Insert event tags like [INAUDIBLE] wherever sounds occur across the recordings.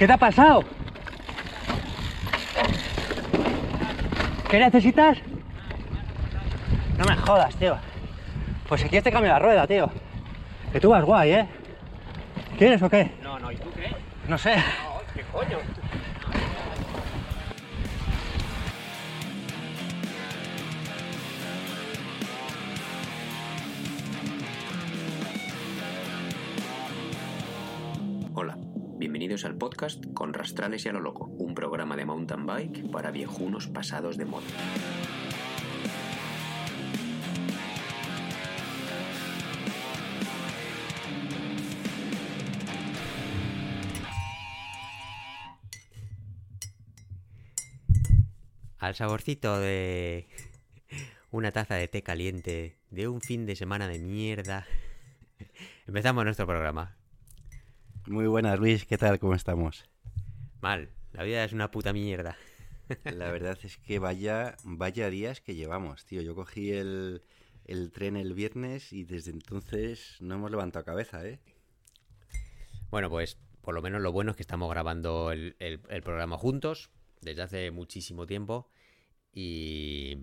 ¿Qué te ha pasado? ¿Qué necesitas? No me jodas, tío. Pues si quieres te cambio la rueda, tío. Que tú vas guay, ¿eh? ¿Quieres o qué? No, no, ¿y tú qué? No sé. No, ¿qué coño? Con Rastrales y a lo Loco, un programa de mountain bike para viejunos pasados de moda. Al saborcito de una taza de té caliente de un fin de semana de mierda. Empezamos nuestro programa. Muy buenas, Luis. ¿Qué tal? ¿Cómo estamos? Mal, la vida es una puta mierda. La verdad es que vaya, vaya días que llevamos, tío. Yo cogí el, el tren el viernes y desde entonces no hemos levantado cabeza, ¿eh? Bueno, pues por lo menos lo bueno es que estamos grabando el, el- el programa juntos desde hace muchísimo tiempo y,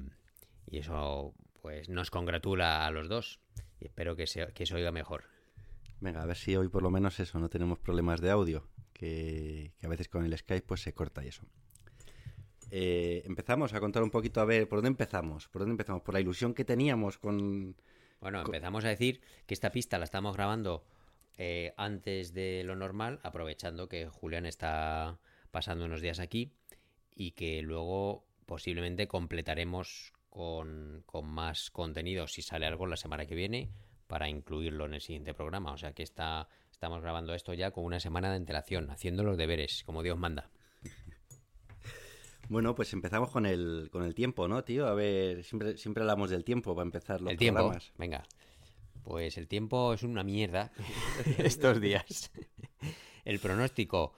y eso pues nos congratula a los dos y espero que se, que se oiga mejor. Venga, a ver si hoy por lo menos eso, no tenemos problemas de audio, que, que a veces con el Skype pues se corta y eso. Eh, empezamos a contar un poquito, a ver, ¿por dónde empezamos? ¿Por dónde empezamos? Por la ilusión que teníamos con... Bueno, empezamos a decir que esta pista la estamos grabando eh, antes de lo normal, aprovechando que Julián está pasando unos días aquí y que luego posiblemente completaremos con, con más contenido si sale algo la semana que viene para incluirlo en el siguiente programa. O sea que está, estamos grabando esto ya con una semana de antelación, haciendo los deberes, como Dios manda. [LAUGHS] Bueno, pues empezamos con el, con el tiempo, ¿no, tío? A ver, siempre, siempre hablamos del tiempo para empezar los el tiempo, programas. venga. Pues el tiempo es una mierda [LAUGHS] estos días. El pronóstico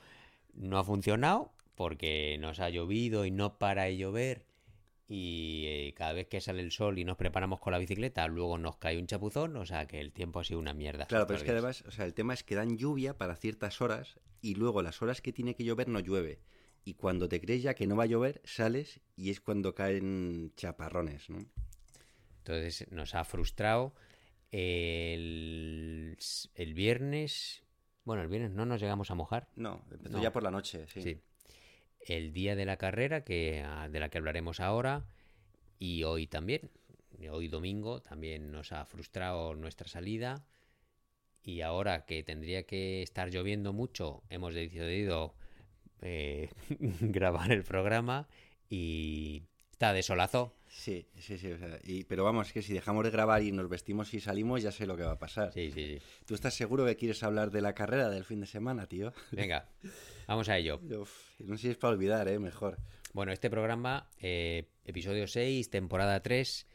no ha funcionado porque nos ha llovido y no para de llover. Y eh, cada vez que sale el sol y nos preparamos con la bicicleta, luego nos cae un chapuzón. O sea que el tiempo ha sido una mierda. Claro, pero es que además, o sea, el tema es que dan lluvia para ciertas horas y luego las horas que tiene que llover no llueve. Y cuando te crees ya que no va a llover, sales y es cuando caen chaparrones, ¿no? Entonces nos ha frustrado. El, el viernes. Bueno, el viernes no nos llegamos a mojar. No, empezó No. ya por la noche, sí. Sí. El día de la carrera, que, ah, de la que hablaremos ahora, y hoy también. Hoy domingo también nos ha frustrado nuestra salida. Y ahora que tendría que estar lloviendo mucho, hemos decidido eh, [LAUGHS] grabar el programa y está de solazo. Sí, sí, sí. o sea, y- pero vamos, que si dejamos de grabar y nos vestimos y salimos, ya sé lo que va a pasar. Sí, sí, sí. ¿Tú estás seguro que quieres hablar de la carrera del fin de semana, tío? Venga, [LAUGHS] vamos a ello. Uf, no sé si es para olvidar, ¿eh? Mejor. Bueno, este programa, eh, episodio 6, temporada 3,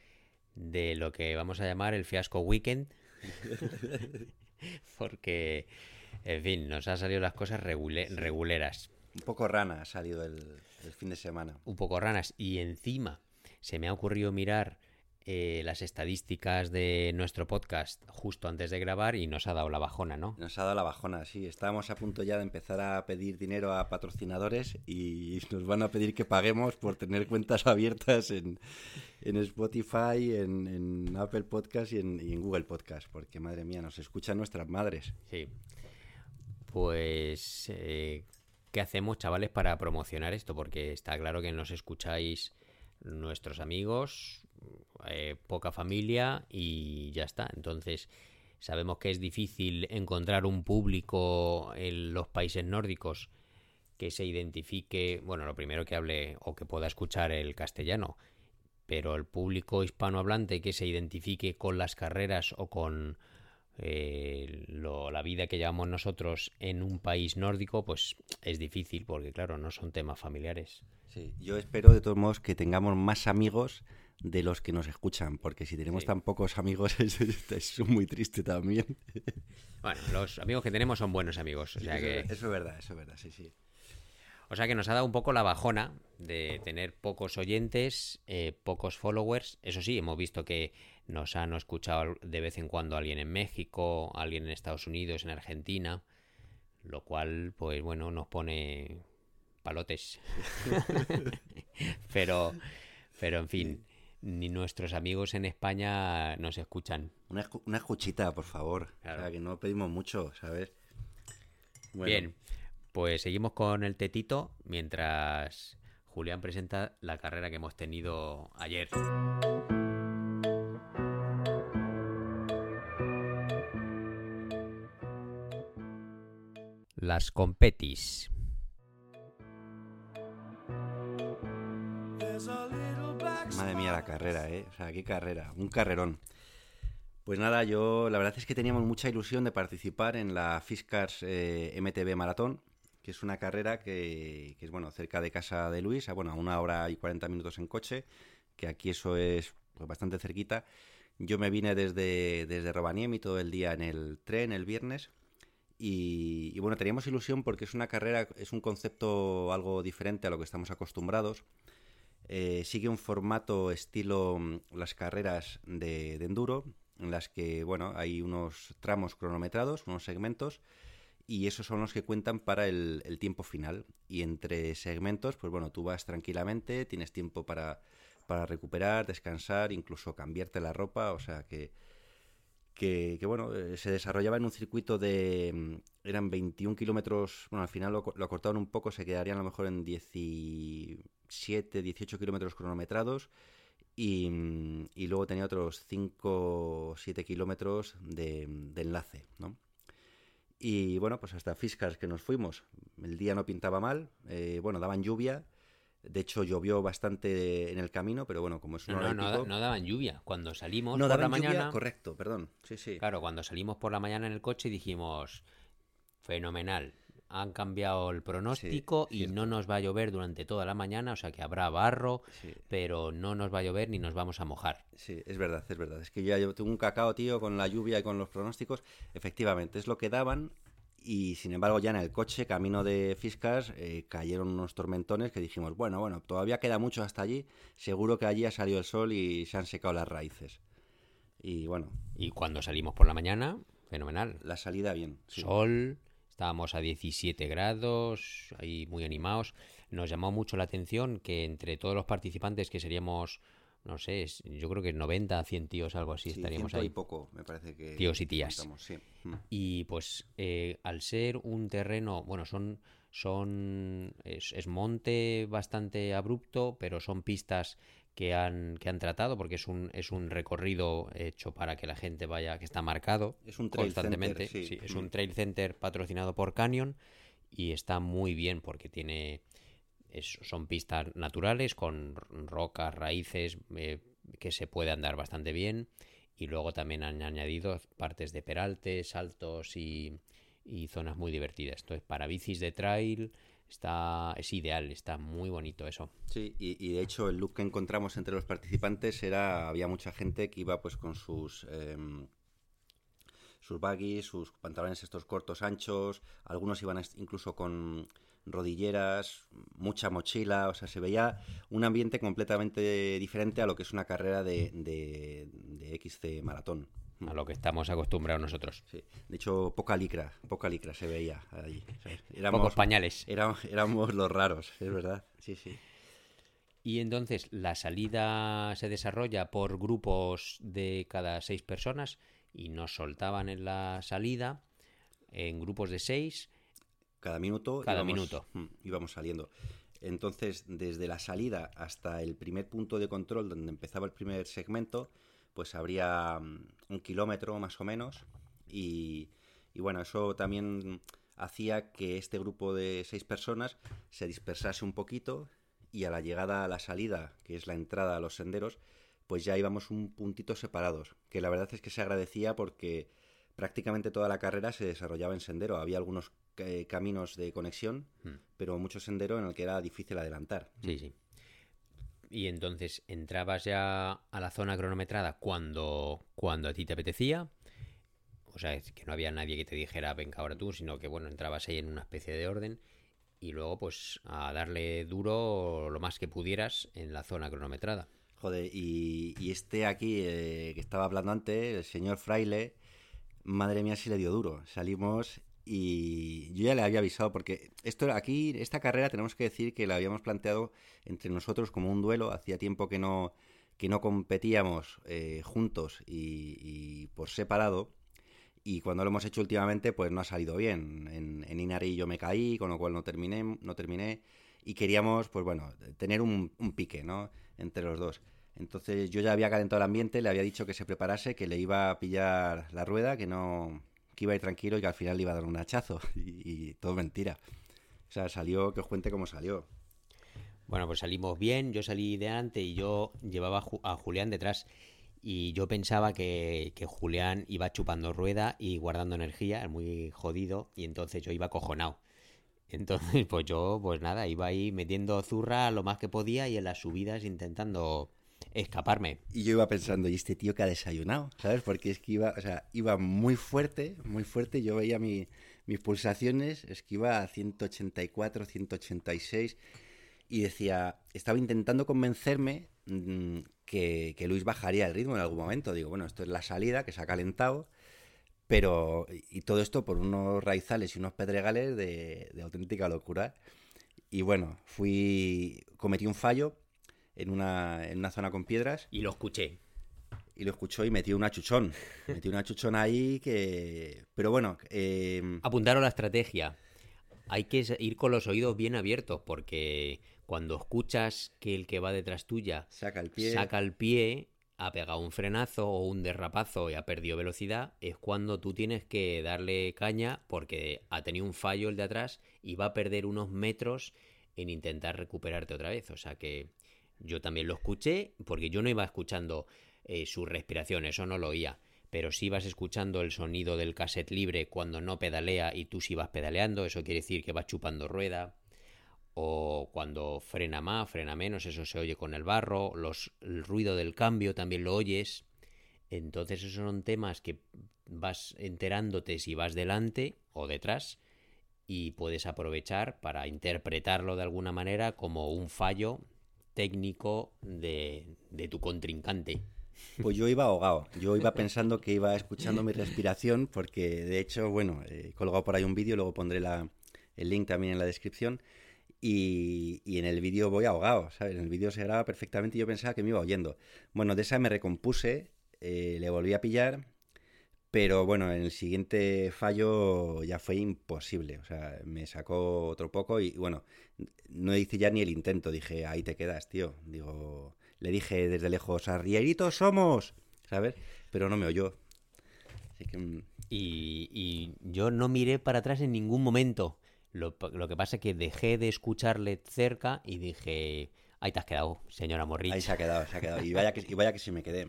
de lo que vamos a llamar el fiasco weekend. [LAUGHS] Porque, en fin, nos han salido las cosas regule- reguleras, Un poco rana ha salido el, el fin de semana. un poco ranas. Y encima se me ha ocurrido mirar eh, las estadísticas de nuestro podcast justo antes de grabar y nos ha dado la bajona, ¿no? Nos ha dado la bajona, sí. Estábamos a punto ya de empezar a pedir dinero a patrocinadores y [LAUGHS] nos van a pedir que paguemos por tener cuentas [LAUGHS] abiertas en, en Spotify, en, en Apple Podcast y en, y en Google Podcast, porque madre mía, nos escuchan nuestras madres. Sí. Pues, eh, ¿qué hacemos, chavales, para promocionar esto? Porque está claro que nos escucháis nuestros amigos, eh, poca familia y ya está. Entonces, sabemos que es difícil encontrar un público en los países nórdicos que se identifique, bueno, lo primero que hable o que pueda escuchar el castellano, pero el público hispanohablante que se identifique con las carreras o con eh, lo- la vida que llevamos nosotros en un país nórdico, pues es difícil porque, claro, no son temas familiares. Sí, yo espero de todos modos que tengamos más amigos de los que nos escuchan, porque si tenemos Sí. tan pocos amigos [LAUGHS] es, es muy triste también. [LAUGHS] Bueno, los amigos que tenemos son buenos amigos, o sea eso, que... eso es verdad, eso es verdad, sí, sí. O sea que nos ha dado un poco la bajona de tener pocos oyentes, eh, pocos followers. Eso sí, hemos visto que nos han escuchado de vez en cuando alguien en México, alguien en Estados Unidos, en Argentina. Lo cual, pues bueno, nos pone palotes. [LAUGHS] pero, pero en fin, ni nuestros amigos en España nos escuchan. Una, escu- una escuchita, por favor. Claro. O sea, que no pedimos mucho, ¿sabes? Bueno, Bien, pues seguimos con el tetito mientras Julián presenta la carrera que hemos tenido ayer. Las competis. Madre mía, la carrera, ¿eh? O sea, qué carrera, un carrerón. Pues nada, yo la verdad es que teníamos mucha ilusión de participar en la Fiscars eh, MTB Maratón, que es una carrera que, es, bueno, cerca de casa de Luis, a, bueno, a una hora y 40 minutos en coche, que aquí eso es pues, bastante cerquita. Yo me vine desde, desde Rovaniemi todo el día en el tren el viernes y, y bueno, teníamos ilusión porque es una carrera, es un concepto algo diferente a lo que estamos acostumbrados. Eh, sigue un formato estilo mm, las carreras de, enduro, en las que, bueno, hay unos tramos cronometrados, unos segmentos, y esos son los que cuentan para el, tiempo final. Y entre segmentos, pues bueno, tú vas tranquilamente, tienes tiempo para, para recuperar, descansar, incluso cambiarte la ropa, o sea que, que, que, bueno, eh, se desarrollaba en un circuito de... mm, eran 21 kilómetros, bueno, al final lo, lo acortaron un poco, se quedarían a lo mejor en 17, 18 kilómetros cronometrados y, y luego tenía otros 5 o 7 kilómetros de, de enlace, ¿no? Y bueno, pues hasta Fiscars que nos fuimos. El día no pintaba mal, eh, bueno, daban lluvia. De hecho, llovió bastante en el camino, pero bueno, como es una No, no, no, pico- no daban lluvia. Cuando salimos no por la daban lluvia, mañana, correcto, perdón. Sí, sí. claro, cuando salimos por la mañana en el coche dijimos, fenomenal. Han cambiado el pronóstico y cierto. no nos va a llover durante toda la mañana, o sea que habrá barro, Sí. pero no nos va a llover ni nos vamos a mojar. Sí, es verdad, es verdad. Es que ya yo tengo un cacao, tío, con la lluvia y con los pronósticos. Efectivamente, es lo que daban. Y sin embargo, ya en el coche, camino de Fiscas, eh, cayeron unos tormentones que dijimos, bueno, bueno, todavía queda mucho hasta allí. Seguro que allí ha salido el sol y se han secado las raíces. Y bueno, Y cuando salimos por la mañana, fenomenal. la salida bien. sí. Sol, estábamos a 17 grados, ahí muy animados. Nos llamó mucho la atención que entre todos los participantes, que seríamos, no sé, yo creo que 90, 100 tíos, algo así, Sí, estaríamos ahí. y poco, me parece que. Tíos y tías. sí. Mm. Y pues eh, al ser un terreno, bueno, son, son es, es monte bastante abrupto, pero son pistas que han, que han tratado, porque es un, es un recorrido hecho para que la gente vaya, que está marcado Es un trail constantemente. center, sí. sí, es Mm. un trail center patrocinado por Canyon y está muy bien porque tiene es- son pistas naturales con rocas, raíces eh, que se puede andar bastante bien y luego también han añadido partes de peraltes, saltos y, y zonas muy divertidas. Entonces, para bicis de trail está es ideal, está muy bonito eso. Sí, y, de hecho el look que encontramos entre los participantes era, había mucha gente que iba pues con sus em, sus baggies, sus pantalones estos cortos anchos, algunos iban incluso con rodilleras, mucha mochila, o sea, se veía un ambiente completamente diferente a lo que es una carrera de, de, de XC maratón. A lo que estamos acostumbrados nosotros. Sí. De hecho, poca licra, poca licra se veía allí. ¿sabes? Pocos pañales. éramos, éramos los raros, es verdad. Sí, sí. Y entonces la salida se desarrolla por grupos de cada seis personas y nos soltaban en la salida en grupos de seis. Cada minuto Cada íbamos, minuto. mm, íbamos saliendo. Entonces, desde la salida hasta el primer punto de control donde empezaba el primer segmento, pues habría mm, un kilómetro más o menos. Y, y bueno, eso también hacía que este grupo de seis personas se dispersase un poquito y a la llegada a la salida, que es la entrada a los senderos, pues ya íbamos un puntito separados, que la verdad es que se agradecía porque prácticamente toda la carrera se desarrollaba en sendero. Había algunos eh, caminos de conexión, Hmm. pero mucho sendero en el que era difícil adelantar. Sí, sí. Y entonces entrabas ya a la zona cronometrada cuando, cuando a ti te apetecía. O sea, es que no había nadie que te dijera, venga ahora tú, sino que bueno, entrabas ahí en una especie de orden. Y luego, pues, a darle duro lo más que pudieras en la zona cronometrada. Joder, y, este aquí eh, que estaba hablando antes, el señor Fraile, madre mía si le dio duro. Salimos y yo ya le había avisado porque esto aquí esta carrera tenemos que decir que la habíamos planteado entre nosotros como un duelo. Hacía tiempo que no que no competíamos eh, juntos y, por separado. Y cuando lo hemos hecho últimamente pues no ha salido bien. En, en Inari yo me caí con lo cual no terminé no terminé. Y queríamos pues bueno tener un, un pique no entre los dos. Entonces yo ya había calentado el ambiente le había dicho que se preparase que le iba a pillar la rueda que no que iba a ir tranquilo y que al final le iba a dar un hachazo. [LAUGHS] Y, todo mentira. O sea, salió, que os cuente cómo salió. Bueno, pues salimos bien, yo salí de delante y yo llevaba a Julián detrás. Y yo pensaba que, que, Julián iba chupando rueda y guardando energía, muy jodido, y entonces yo iba cojonado. Entonces, [LAUGHS] pues yo, pues nada, iba ahí metiendo zurra lo más que podía y en las subidas intentando escaparme. Y yo iba pensando, ¿y este tío que ha desayunado? ¿Sabes? Porque es que iba, o sea, iba muy fuerte, muy fuerte. Yo veía mi, mis pulsaciones, es que iba a 184, 186 y decía, estaba intentando convencerme mmm, que, Luis bajaría el ritmo en algún momento. Digo, bueno, esto es la salida que se ha calentado, pero y todo esto por unos raizales y unos pedregales de auténtica locura. Y bueno, fui, cometí un fallo en una, en una zona con piedras. Y lo escuché. Y lo escuchó y metió una chuchón. [LAUGHS] metió una chuchón ahí que... Pero bueno... Eh... Apuntaron la estrategia. Hay que ir con los oídos bien abiertos porque cuando escuchas que el que va detrás tuya saca el pie, saca el pie ha pegado un frenazo o un derrapazo y ha perdido velocidad, es cuando tú tienes que darle caña porque ha tenido un fallo el de atrás y va a perder unos metros en intentar recuperarte otra vez. O sea que yo también lo escuché porque yo no iba escuchando eh, su respiración, eso no lo oía. Pero si vas escuchando el sonido del cassette libre cuando no pedalea y tú sí vas pedaleando, eso quiere decir que vas chupando rueda. O cuando frena más, frena menos, eso se oye con el barro. Los, el ruido del cambio también lo oyes. Entonces esos son temas que vas enterándote si vas delante o detrás y puedes aprovechar para interpretarlo de alguna manera como un fallo técnico de, de, tu contrincante. Pues yo iba ahogado, yo iba pensando que iba escuchando mi respiración porque de hecho, bueno, he colgado por ahí un vídeo, luego pondré la, el link también en la descripción y, y en el vídeo voy ahogado, ¿sabes? En el vídeo se graba perfectamente y yo pensaba que me iba oyendo. Bueno, de esa me recompuse, eh, le volví a pillar, pero bueno, en el siguiente fallo ya fue imposible. O sea, me sacó otro poco y bueno, no hice ya ni el intento. Dije, ahí te quedas, tío. Digo, le dije desde lejos, arrieritos somos, ¿sabes? Pero no me oyó. Así que... mm, Y, y yo no miré para atrás en ningún momento. Lo, lo que pasa es que dejé de escucharle cerca y dije, ahí te has quedado, señora Morrich. Ahí se ha quedado, se ha quedado. Y vaya que, y vaya que sí me quedé.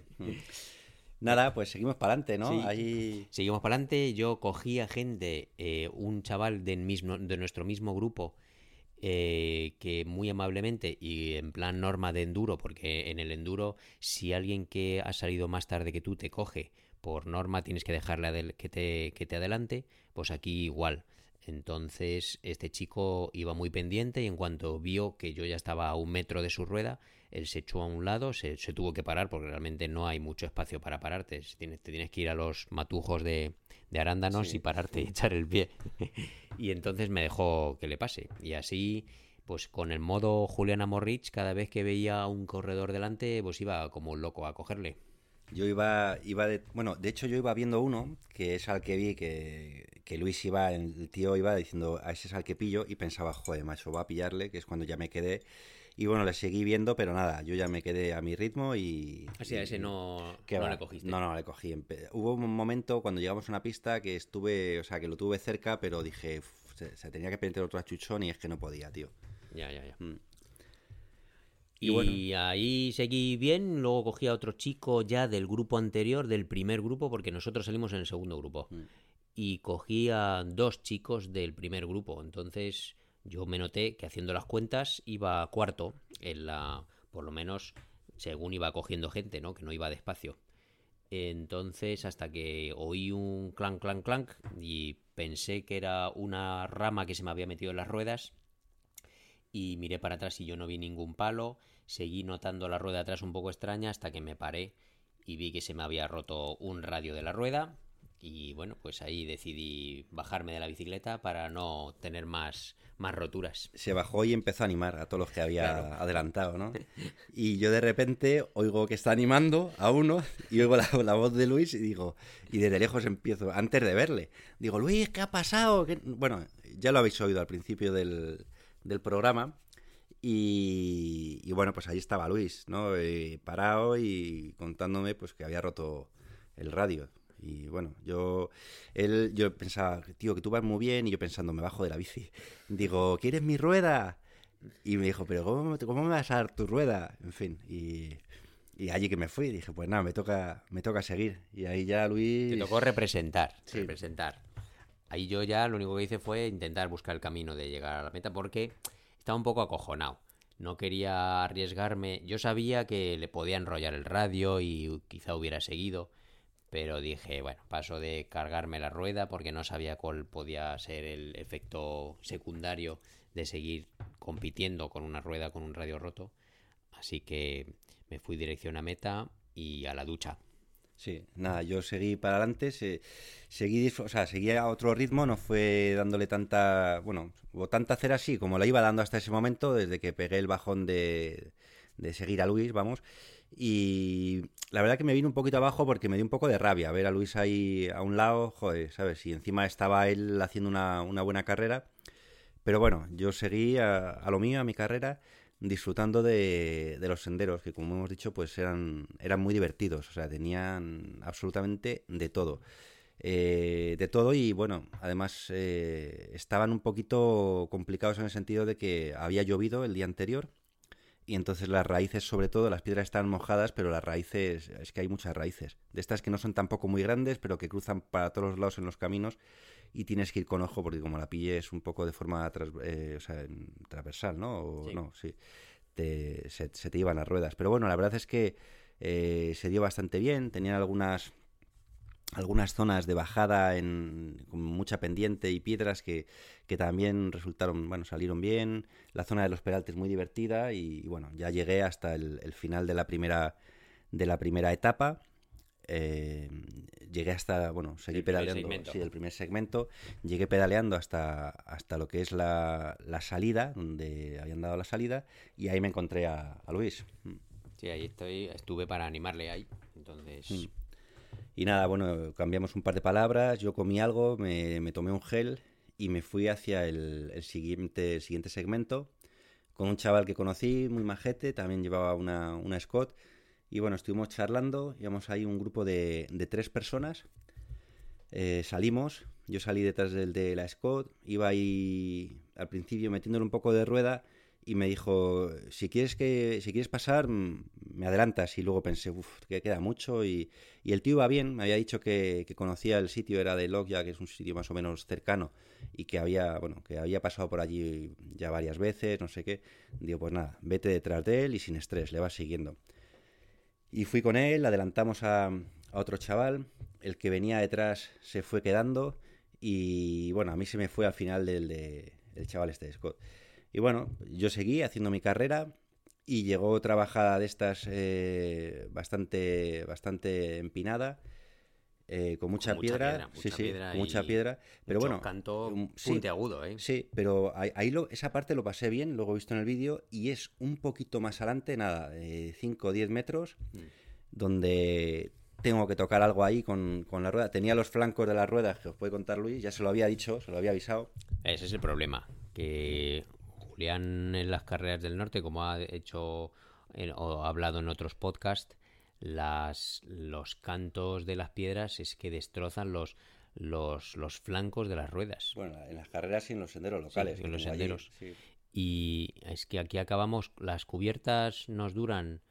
Nada, pues seguimos para adelante, ¿no? Sí. Ahí... Seguimos para adelante. Yo cogí a gente, eh, un chaval del mismo, de nuestro mismo grupo, eh, que muy amablemente y en plan norma de enduro, porque en el enduro, si alguien que ha salido más tarde que tú te coge, por norma tienes que dejarle que te, que te adelante, pues aquí igual. Entonces este chico iba muy pendiente y en cuanto vio que yo ya estaba a un metro de su rueda, él se echó a un lado, se, se tuvo que parar porque realmente no hay mucho espacio para pararte. Tienes, te tienes que ir a los matujos de, de arándanos Sí. y pararte y echar el pie. [LAUGHS] y entonces me dejó que le pase. Y así, pues con el modo Juliana Morrich, cada vez que veía un corredor delante, pues iba como un loco a cogerle. Yo iba, iba de, bueno, de hecho yo iba viendo uno, que es al que vi que, que Luis iba, el tío iba diciendo, a ese es al que pillo, y pensaba, joder, macho, va a pillarle, que es cuando ya me quedé. Y bueno, le seguí viendo, pero nada, yo ya me quedé a mi ritmo y... Así a y- ese no, ¿Qué no va? le cogiste. No, no, le cogí. Hubo un momento cuando llegamos a una pista que estuve, o sea, que lo tuve cerca, pero dije, "Uf, se, se tenía que meter otro achuchón y es que no podía, tío. Ya, ya, ya. Mm. Y, Y bueno. ahí seguí bien, luego cogí a otro chico ya del grupo anterior, del primer grupo, porque nosotros salimos en el segundo grupo. Mm. Y cogí a dos chicos del primer grupo. Entonces yo me noté que haciendo las cuentas iba cuarto en la, por lo menos según iba cogiendo gente, ¿no? Que no iba despacio. Entonces hasta que oí un clank, clank, clank y pensé que era una rama que se me había metido en las ruedas y miré para atrás y yo no vi ningún palo, seguí notando la rueda atrás un poco extraña hasta que me paré y vi que se me había roto un radio de la rueda Y bueno, pues ahí decidí bajarme de la bicicleta para no tener más, más roturas. Se bajó y empezó a animar a todos los que había adelantado, ¿no? [LAUGHS] Y yo de repente oigo que está animando a uno y oigo la, la, voz de Luis y digo, y desde lejos empiezo, antes de verle, digo, Luis, ¿qué ha pasado? ¿Qué? Bueno, ya lo habéis oído al principio del, del programa. Y, y, bueno, pues ahí estaba Luis, ¿no? Eh, parado y contándome pues que había roto el radio. Y bueno, yo, él, yo pensaba, tío, que tú vas muy bien. Y yo pensando, me bajo de la bici. Digo, ¿quieres mi rueda? Y me dijo, pero ¿cómo, cómo me vas a dar tu rueda? En fin, y, y allí que me fui, dije, pues nada, me toca, me toca seguir. Y ahí ya Luis... Te tocó representar, sí. representar. Ahí yo ya lo único que hice fue intentar buscar el camino de llegar a la meta porque estaba un poco acojonado. No quería arriesgarme. Yo sabía que le podía enrollar el radio y quizá hubiera seguido. Pero dije, bueno, paso de cargarme la rueda porque no sabía cuál podía ser el efecto secundario de seguir compitiendo con una rueda con un radio roto. Así que me fui dirección a meta y a la ducha. Sí, nada, yo seguí para adelante, se, seguí, o sea, seguía a otro ritmo, no fue dándole tanta, bueno, o tanta cera así como la iba dando hasta ese momento, desde que pegué el bajón de, de seguir a Luis, vamos, y la verdad que me vino un poquito abajo porque me dio un poco de rabia ver a Luis ahí a un lado, joder, ¿sabes? Y encima estaba él haciendo una, una buena carrera, pero bueno, yo seguí a, a lo mío, a mi carrera, disfrutando de, los senderos, que como hemos dicho, pues eran, eran muy divertidos, o sea, tenían absolutamente de todo. Eh, de todo y bueno, además eh, estaban un poquito complicados en el sentido de que había llovido el día anterior y entonces las raíces, sobre todo, las piedras están mojadas, pero las raíces, es que hay muchas raíces, de estas que no son tampoco muy grandes, pero que cruzan para todos los lados en los caminos y tienes que ir con ojo porque como la pilles un poco de forma tras, eh, o sea, transversal, ¿no? O, sí. No, sí. Te, se, se, te iban las ruedas. Pero bueno, la verdad es que eh, se dio bastante bien. Tenían algunas algunas zonas de bajada en, con mucha pendiente y piedras que, que, también resultaron, bueno, salieron bien. La zona de los peraltes muy divertida y, y bueno, ya llegué hasta el, el, final de la primera de la primera etapa. Eh, llegué hasta, bueno, seguí el pedaleando, sí, el primer segmento, llegué pedaleando hasta, hasta lo que es la, la, salida, donde habían dado la salida, y ahí me encontré a, a Luis. Sí, ahí estoy, estuve para animarle ahí, entonces... Mm. Y nada, bueno, cambiamos un par de palabras, yo comí algo, me, me tomé un gel y me fui hacia el, el, siguiente, el siguiente segmento con un chaval que conocí, muy majete, también llevaba una, una Scott, y bueno, estuvimos charlando, íbamos ahí un grupo de, de tres personas, eh, salimos, yo salí detrás del de la Scott, iba ahí al principio metiéndole un poco de rueda y me dijo, si quieres que si quieres pasar, me adelantas. Y luego pensé, uff, que queda mucho. Y, y, el tío iba bien, me había dicho que, conocía el sitio, era de Logia, que es un sitio más o menos cercano, y que había, bueno, que había pasado por allí ya varias veces, no sé qué. Digo, pues nada, vete detrás de él y sin estrés, le vas siguiendo. Y fui con él, adelantamos a, otro chaval, el que venía detrás se fue quedando, y bueno, a mí se me fue al final del de, el chaval este, Scott. Y bueno, yo seguí haciendo mi carrera y llegó otra bajada de estas eh, bastante, bastante empinada. Eh, con mucha, con piedra, mucha piedra, sí, mucha sí, piedra con mucha piedra, pero bueno, canto um, sí, puntiagudo, ¿eh? Sí, pero ahí, lo, esa parte lo pasé bien, luego he visto en el vídeo y es un poquito más adelante, nada, 5 o 10 metros, Mm. donde tengo que tocar algo ahí con, con, la rueda. Tenía los flancos de las ruedas que os puede contar Luis, ya se lo había dicho, se lo había avisado. Ese es el problema, que Julián en las carreras del norte, como ha hecho o ha hablado en otros podcasts, las, los cantos de las piedras es que destrozan los, los, los flancos de las ruedas. Bueno, en las carreras y en los senderos locales. Sí, en los allí, senderos. sí. Y es que aquí acabamos, las cubiertas nos duran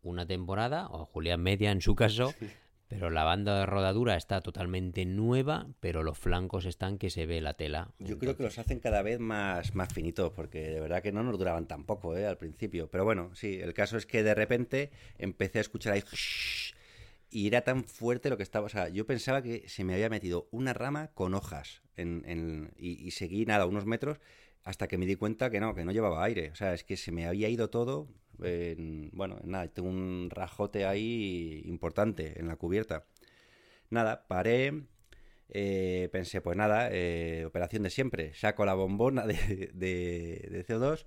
una temporada, o Julián media en su caso, Sí. Pero la banda de rodadura está totalmente nueva, pero los flancos están que se ve la tela. Yo creo que los hacen cada vez más, más finitos, porque de verdad que no nos duraban tampoco ¿eh? al principio. Pero bueno, sí, el caso es que de repente empecé a escuchar ahí... [LAUGHS] Y era tan fuerte lo que estaba... O sea, yo pensaba que se me había metido una rama con hojas en, en, y, y seguí nada, unos metros, hasta que me di cuenta que no, que no llevaba aire. O sea, es que se me había ido todo. En, bueno, nada, tengo un rajote ahí importante en la cubierta. Nada, paré, eh, pensé, pues nada, eh, operación de siempre. Saco la bombona de, de- de CO2,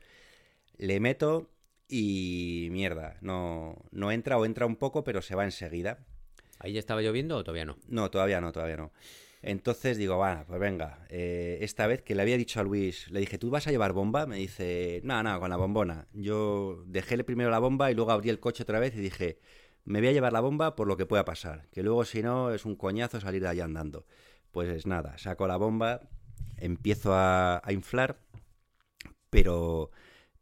le meto y mierda, no, no entra o entra un poco, pero se va enseguida. ¿Ahí ya estaba lloviendo o todavía no? No, todavía no, todavía no. Entonces digo, bueno, pues venga, eh, esta vez que le había dicho a Luis, le dije, ¿tú vas a llevar bomba? Me dice, no, no, con la bombona. Yo dejé primero la bomba y luego abrí el coche otra vez y dije, me voy a llevar la bomba por lo que pueda pasar, que luego si no es un coñazo salir de allá andando. Pues nada, saco la bomba, empiezo a inflar, pero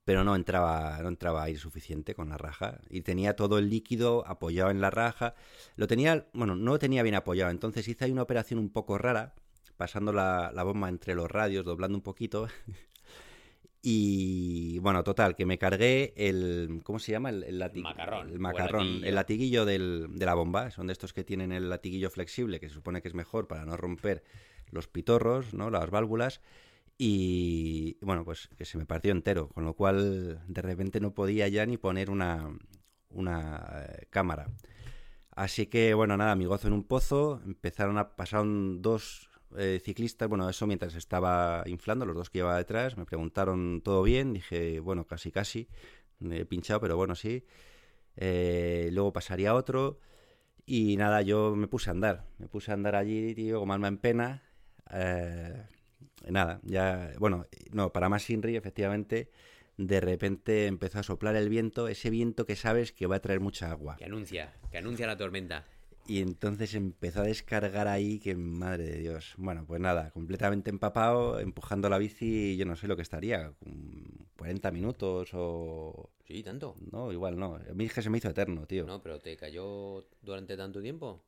pero no entraba, no entraba aire suficiente con la raja y tenía todo el líquido apoyado en la raja. Lo tenía, bueno, no lo tenía bien apoyado, entonces hice ahí una operación un poco rara, pasando la, la bomba entre los radios, doblando un poquito. [LAUGHS] y bueno, total, que me cargué el, ¿cómo se llama? El, el lati- Macarrón, el macarrón, latiguillo. el latiguillo del- de la bomba. Son de estos que tienen el latiguillo flexible, que se supone que es mejor para no romper los pitorros, ¿no? Las válvulas. Y bueno, pues que se me partió entero, con lo cual de repente no podía ya ni poner una, una eh, cámara. Así que bueno, nada, mi gozo en un pozo, empezaron a pasar dos eh, ciclistas, bueno, eso mientras estaba inflando, los dos que llevaba detrás, me preguntaron todo bien, dije, bueno, casi casi, he pinchado, pero bueno, sí. Eh, luego pasaría otro y nada, yo me puse a andar, me puse a andar allí, tío, como alma en pena. Eh, nada, ya, bueno, no, para más Inri, efectivamente, de repente empezó a soplar el viento, ese viento que sabes que va a traer mucha agua. Que anuncia, que anuncia la tormenta. Y entonces empezó a descargar ahí, que madre de Dios. Bueno, pues nada, completamente empapado, empujando la bici, yo no sé lo que estaría, mm, 40 minutos o... Sí, tanto. No, igual no. A mí es que se me hizo eterno, tío. No, pero ¿te cayó durante tanto tiempo?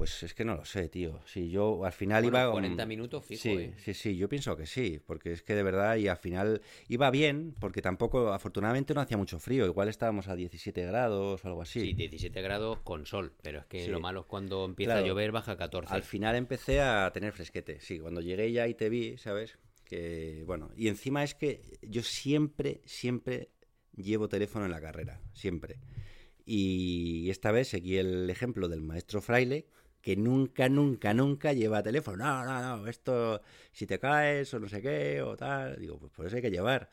Pues es que no lo sé, tío. Si yo al final Bueno, iba... con- 40 minutos fijo, Sí, ¿eh? sí, sí, yo pienso que sí, porque es que de verdad y al final iba bien, porque tampoco, afortunadamente no hacía mucho frío, igual estábamos a 17 grados o algo así. Sí, 17 grados con sol, pero es que Sí. lo malo es cuando empieza Claro. a llover baja a 14. Al final empecé a tener fresquete, sí, cuando llegué ya y te vi, ¿sabes? Que, bueno, y encima es que yo siempre, siempre llevo teléfono en la carrera, siempre. Y esta vez seguí el ejemplo del maestro Fraile, que nunca, nunca, nunca lleva teléfono. No, no, no, esto, si te caes o no sé qué o tal, digo, pues por eso hay que llevar.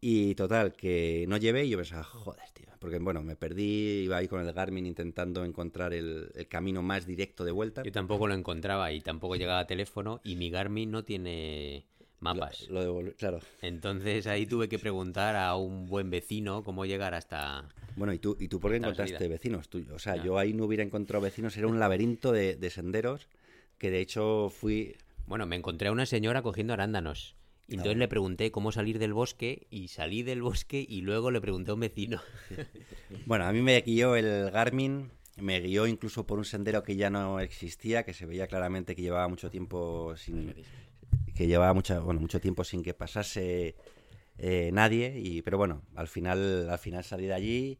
Y total, que no llevé y yo pensaba, joder, tío. Porque bueno, me perdí, iba ahí con el Garmin intentando encontrar el, el camino más directo de vuelta. Yo tampoco lo encontraba y tampoco llegaba a teléfono y mi Garmin no tiene mapas. Lo devolví- claro. Entonces ahí tuve que preguntar a un buen vecino cómo llegar hasta... Bueno, ¿y tú, y tú por qué encontraste vecinos? Tú- o sea, yo ahí no hubiera encontrado vecinos, era un laberinto de, de senderos que de hecho fui... Bueno, me encontré a una señora cogiendo arándanos. Y entonces Ah. le pregunté cómo salir del bosque y salí del bosque y luego le pregunté a un vecino. [LAUGHS] Bueno, a mí me guió el Garmin, me guió incluso por un sendero que ya no existía, que se veía claramente que llevaba mucho tiempo sin... que llevaba mucha, bueno, mucho tiempo sin que pasase eh, nadie, y, pero bueno, al final, al final salí de allí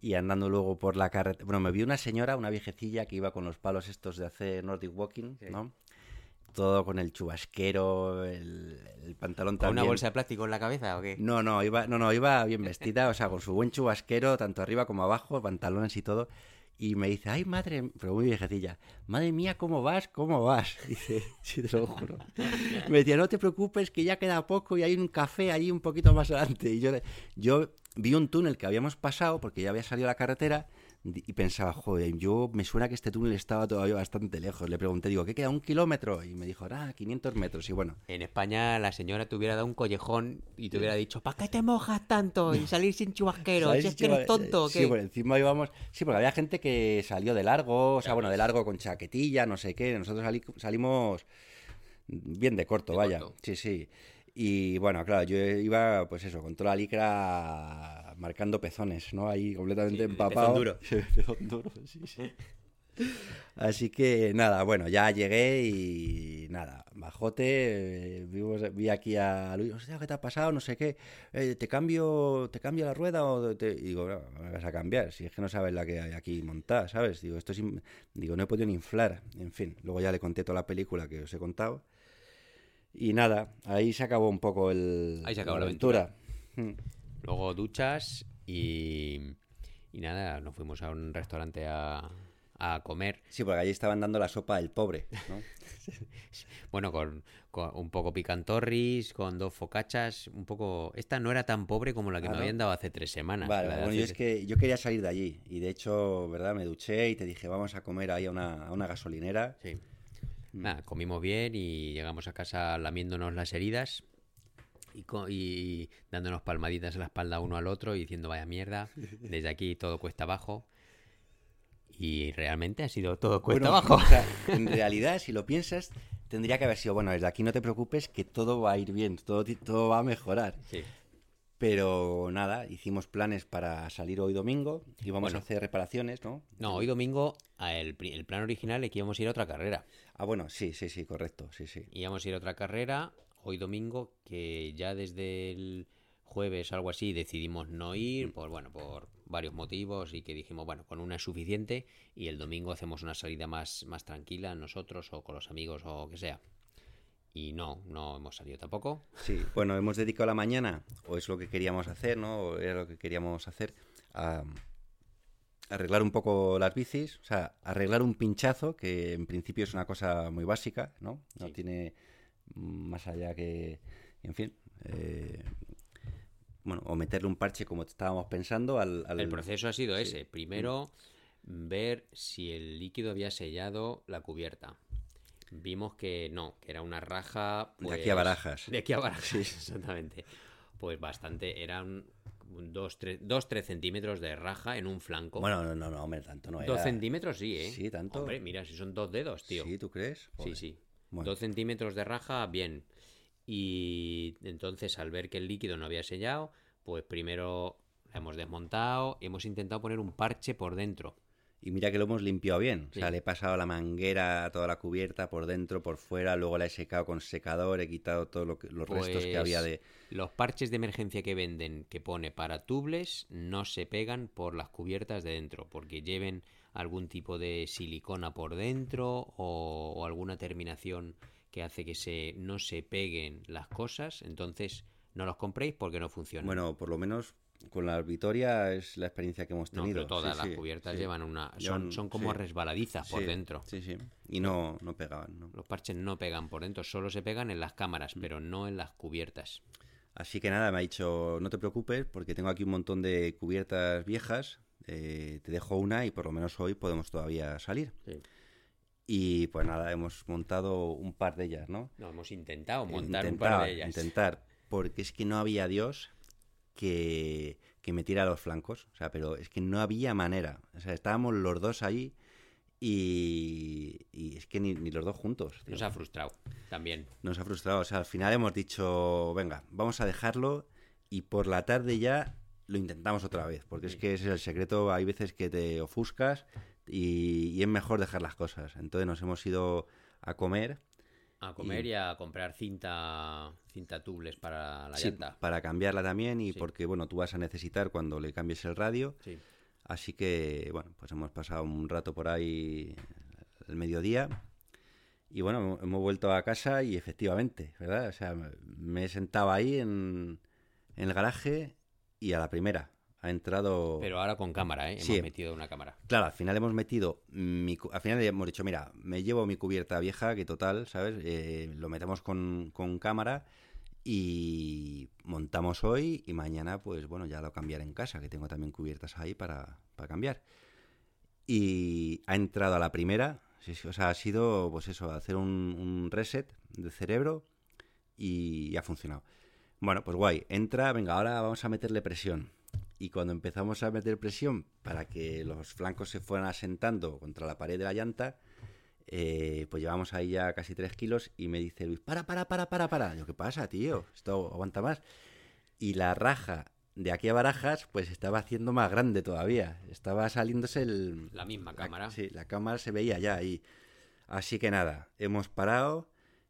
y andando luego por la carretera... Bueno, me vi una señora, una viejecilla que iba con los palos estos de hacer Nordic Walking, Sí. ¿no? Todo con el chubasquero, el, el pantalón ¿Con también. una bolsa de plástico en la cabeza o qué? No, no, iba, no, no, iba bien vestida, o sea, con su buen chubasquero, tanto arriba como abajo, pantalones y todo. Y me dice, ay, madre, pero muy viejecilla, madre mía, ¿cómo vas? ¿Cómo vas? [LAUGHS] Dice, sí, te lo juro. Me decía, no te preocupes, que ya queda poco y hay un café allí un poquito más adelante. Y yo, yo vi un túnel que habíamos pasado, porque ya había salido la carretera, y pensaba, joder, yo me suena que este túnel estaba todavía bastante lejos. Le pregunté, digo, ¿qué queda? ¿Un kilómetro? Y me dijo, ah, 500 metros. Y bueno, En España la señora te hubiera dado un collejón y te hubiera dicho, ¿para qué te mojas tanto? Y [LAUGHS] salir sin chubasquero, ¿Sabes si es que eres tonto Sí, qué? por encima íbamos. Sí, porque había gente que salió de largo, o sea, bueno, de largo con chaquetilla, no sé qué. Nosotros sali- salimos bien de corto, De vaya. corto. Sí, sí. Y bueno, claro, yo iba, pues eso, con toda la licra marcando pezones, ¿no? Ahí completamente Sí, empapado. pezón duro. [LAUGHS] Duro, sí, sí. Así que nada, bueno, ya llegué y nada, bajote, eh, vimos- vi aquí a Luis, hostia, ¿qué te ha pasado? No sé qué, eh, ¿te cambio te cambio la rueda o te...? Y digo, no, me vas a cambiar, si es que no sabes la que hay aquí montada, ¿sabes? Digo, esto es... in- Digo, no he podido ni inflar, en fin, luego ya le conté toda la película que os he contado. Y nada, ahí se acabó un poco el, Ahí se acabó la Mm. Luego duchas y, y nada, nos fuimos a un restaurante a, a comer. Sí, porque allí estaban dando la sopa del pobre, ¿no? [LAUGHS] Bueno, con, con un poco picantorris, con dos focachas, un poco... Esta no era tan pobre como la que Ah, me habían dado hace tres semanas. Vale, bueno, hace yo es que yo quería salir de allí y de hecho, ¿verdad? Me duché y te dije, vamos a comer ahí a una, a una gasolinera. Sí. Mm. Nada, comimos bien y llegamos a casa lamiéndonos las heridas y, y dándonos palmaditas en la espalda uno al otro y diciendo vaya mierda, [LAUGHS] desde aquí todo cuesta abajo. Y realmente ha sido todo cuesta Bueno, abajo. o sea, [LAUGHS] en realidad, si lo piensas, tendría que haber sido, bueno, desde aquí no te preocupes que todo va a ir bien, todo, todo va a mejorar. Sí. Pero nada, hicimos planes para salir hoy domingo, íbamos Bueno. a hacer reparaciones, ¿no? No, hoy domingo el plan original es que íbamos a ir a otra carrera. Ah, bueno, sí, sí, sí, correcto, sí, sí. Íbamos a ir a otra carrera hoy domingo que ya desde el jueves algo así decidimos no ir por bueno por varios motivos y que dijimos bueno con una es suficiente y el domingo hacemos una salida más más tranquila nosotros o con los amigos o que sea y no no hemos salido tampoco Sí, bueno, hemos dedicado la mañana, o es lo que queríamos hacer, ¿no? O era lo que queríamos hacer, a arreglar un poco las bicis, o sea, arreglar un pinchazo, que en principio es una cosa muy básica, ¿no? No Sí. tiene más allá que, en fin, eh, bueno, o meterle un parche como estábamos pensando al... al- el proceso ha sido sí. ese primero ver si el líquido había sellado la cubierta vimos que no que era una raja De aquí a pues, Barajas. De aquí a Barajas, [LAUGHS] exactamente. Pues bastante, eran un dos, tres, dos, tres centímetros de raja en un flanco. Bueno, no, no, no, hombre, tanto no era. dos centímetros sí, ¿eh? Sí, tanto. Hombre, mira, si son dos dedos, tío. ¿Sí, tú crees? Sí, sí. Bueno. Dos centímetros de raja, bien. Y entonces, al ver que el líquido no había sellado, pues primero la hemos desmontado y hemos intentado poner un parche por dentro. Y mira que lo hemos limpiado bien. O sea, Sí. le he pasado la manguera a toda la cubierta por dentro, por fuera, luego la he secado con secador, he quitado todos lo que- los restos que Pues, había de... Los parches de emergencia que venden, que pone para tubles, no se pegan por las cubiertas de dentro, porque lleven algún tipo de silicona por dentro o, o alguna terminación que hace que se, no se peguen las cosas. Entonces, no los compréis porque no funcionan. Bueno, por lo menos con la Vitoria es la experiencia que hemos no, tenido. pero todas Sí, las sí, cubiertas sí. llevan una. Son, Llevan- son como resbaladizas por dentro. Sí, sí. Y no, no pegaban, ¿no? Los parches no pegan por dentro, solo se pegan en las cámaras, Mm. pero no en las cubiertas. Así que nada, me ha dicho, no te preocupes, porque tengo aquí un montón de cubiertas viejas. Eh, te dejo una y por lo menos hoy podemos todavía salir. Sí. Y pues nada, hemos montado un par de ellas, ¿no? No, hemos intentado montar un intentar, par de ellas. Intentar, porque es que no había Dios que, que metiera los flancos. O sea, pero es que no había manera. O sea, estábamos los dos ahí y, y es que ni, ni los dos juntos. tío. Nos ha frustrado también. Nos ha frustrado. O sea, al final hemos dicho, venga, vamos a dejarlo y por la tarde ya lo intentamos otra vez. Porque es que ese es el secreto. Hay veces que te ofuscas y, y es mejor dejar las cosas. Entonces nos hemos ido a comer. A comer Y- y, a comprar cinta cinta tubles para la Sí, llanta. para cambiarla también y Sí. porque, bueno, tú vas a necesitar cuando le cambies el radio. Sí. Así que, bueno, pues hemos pasado un rato por ahí el mediodía. Y bueno, hemos vuelto a casa y efectivamente, ¿verdad? O sea, me he sentado ahí en, en el garaje y a la primera ha entrado... Pero ahora con cámara, ¿eh? Sí. Hemos metido una cámara. Claro, al final hemos metido, mi, al final hemos dicho, mira, me llevo mi cubierta vieja, que total, ¿sabes? Eh, lo metemos con, con cámara y montamos hoy y mañana, pues bueno, ya lo cambiaré en casa, que tengo también cubiertas ahí para, para cambiar. Y ha entrado a la primera, sí, sí, o sea, ha sido, pues eso, hacer un, un reset de cerebro y ha funcionado. Bueno, pues guay, entra, venga, ahora vamos a meterle presión. Y cuando empezamos a meter presión para que los flancos se fueran asentando contra la pared de la llanta, eh, pues llevamos ahí ya casi 3 kilos y me dice Luis, para, para, para, para, para. Yo, ¿qué pasa, tío? Esto aguanta más. Y la raja de aquí a Barajas, pues estaba haciendo más grande todavía. Estaba saliéndose el... La misma cámara. sí, la cámara se veía ya ahí. Así que nada, hemos parado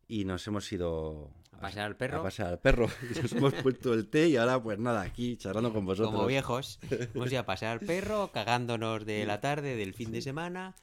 y nos hemos ido... A pasear al perro. A pasear al perro. [LAUGHS] Y nos hemos puesto el té y ahora pues nada, aquí charlando con vosotros. Como viejos. Hemos ido a pasear al perro, cagándonos de la tarde, del fin de semana.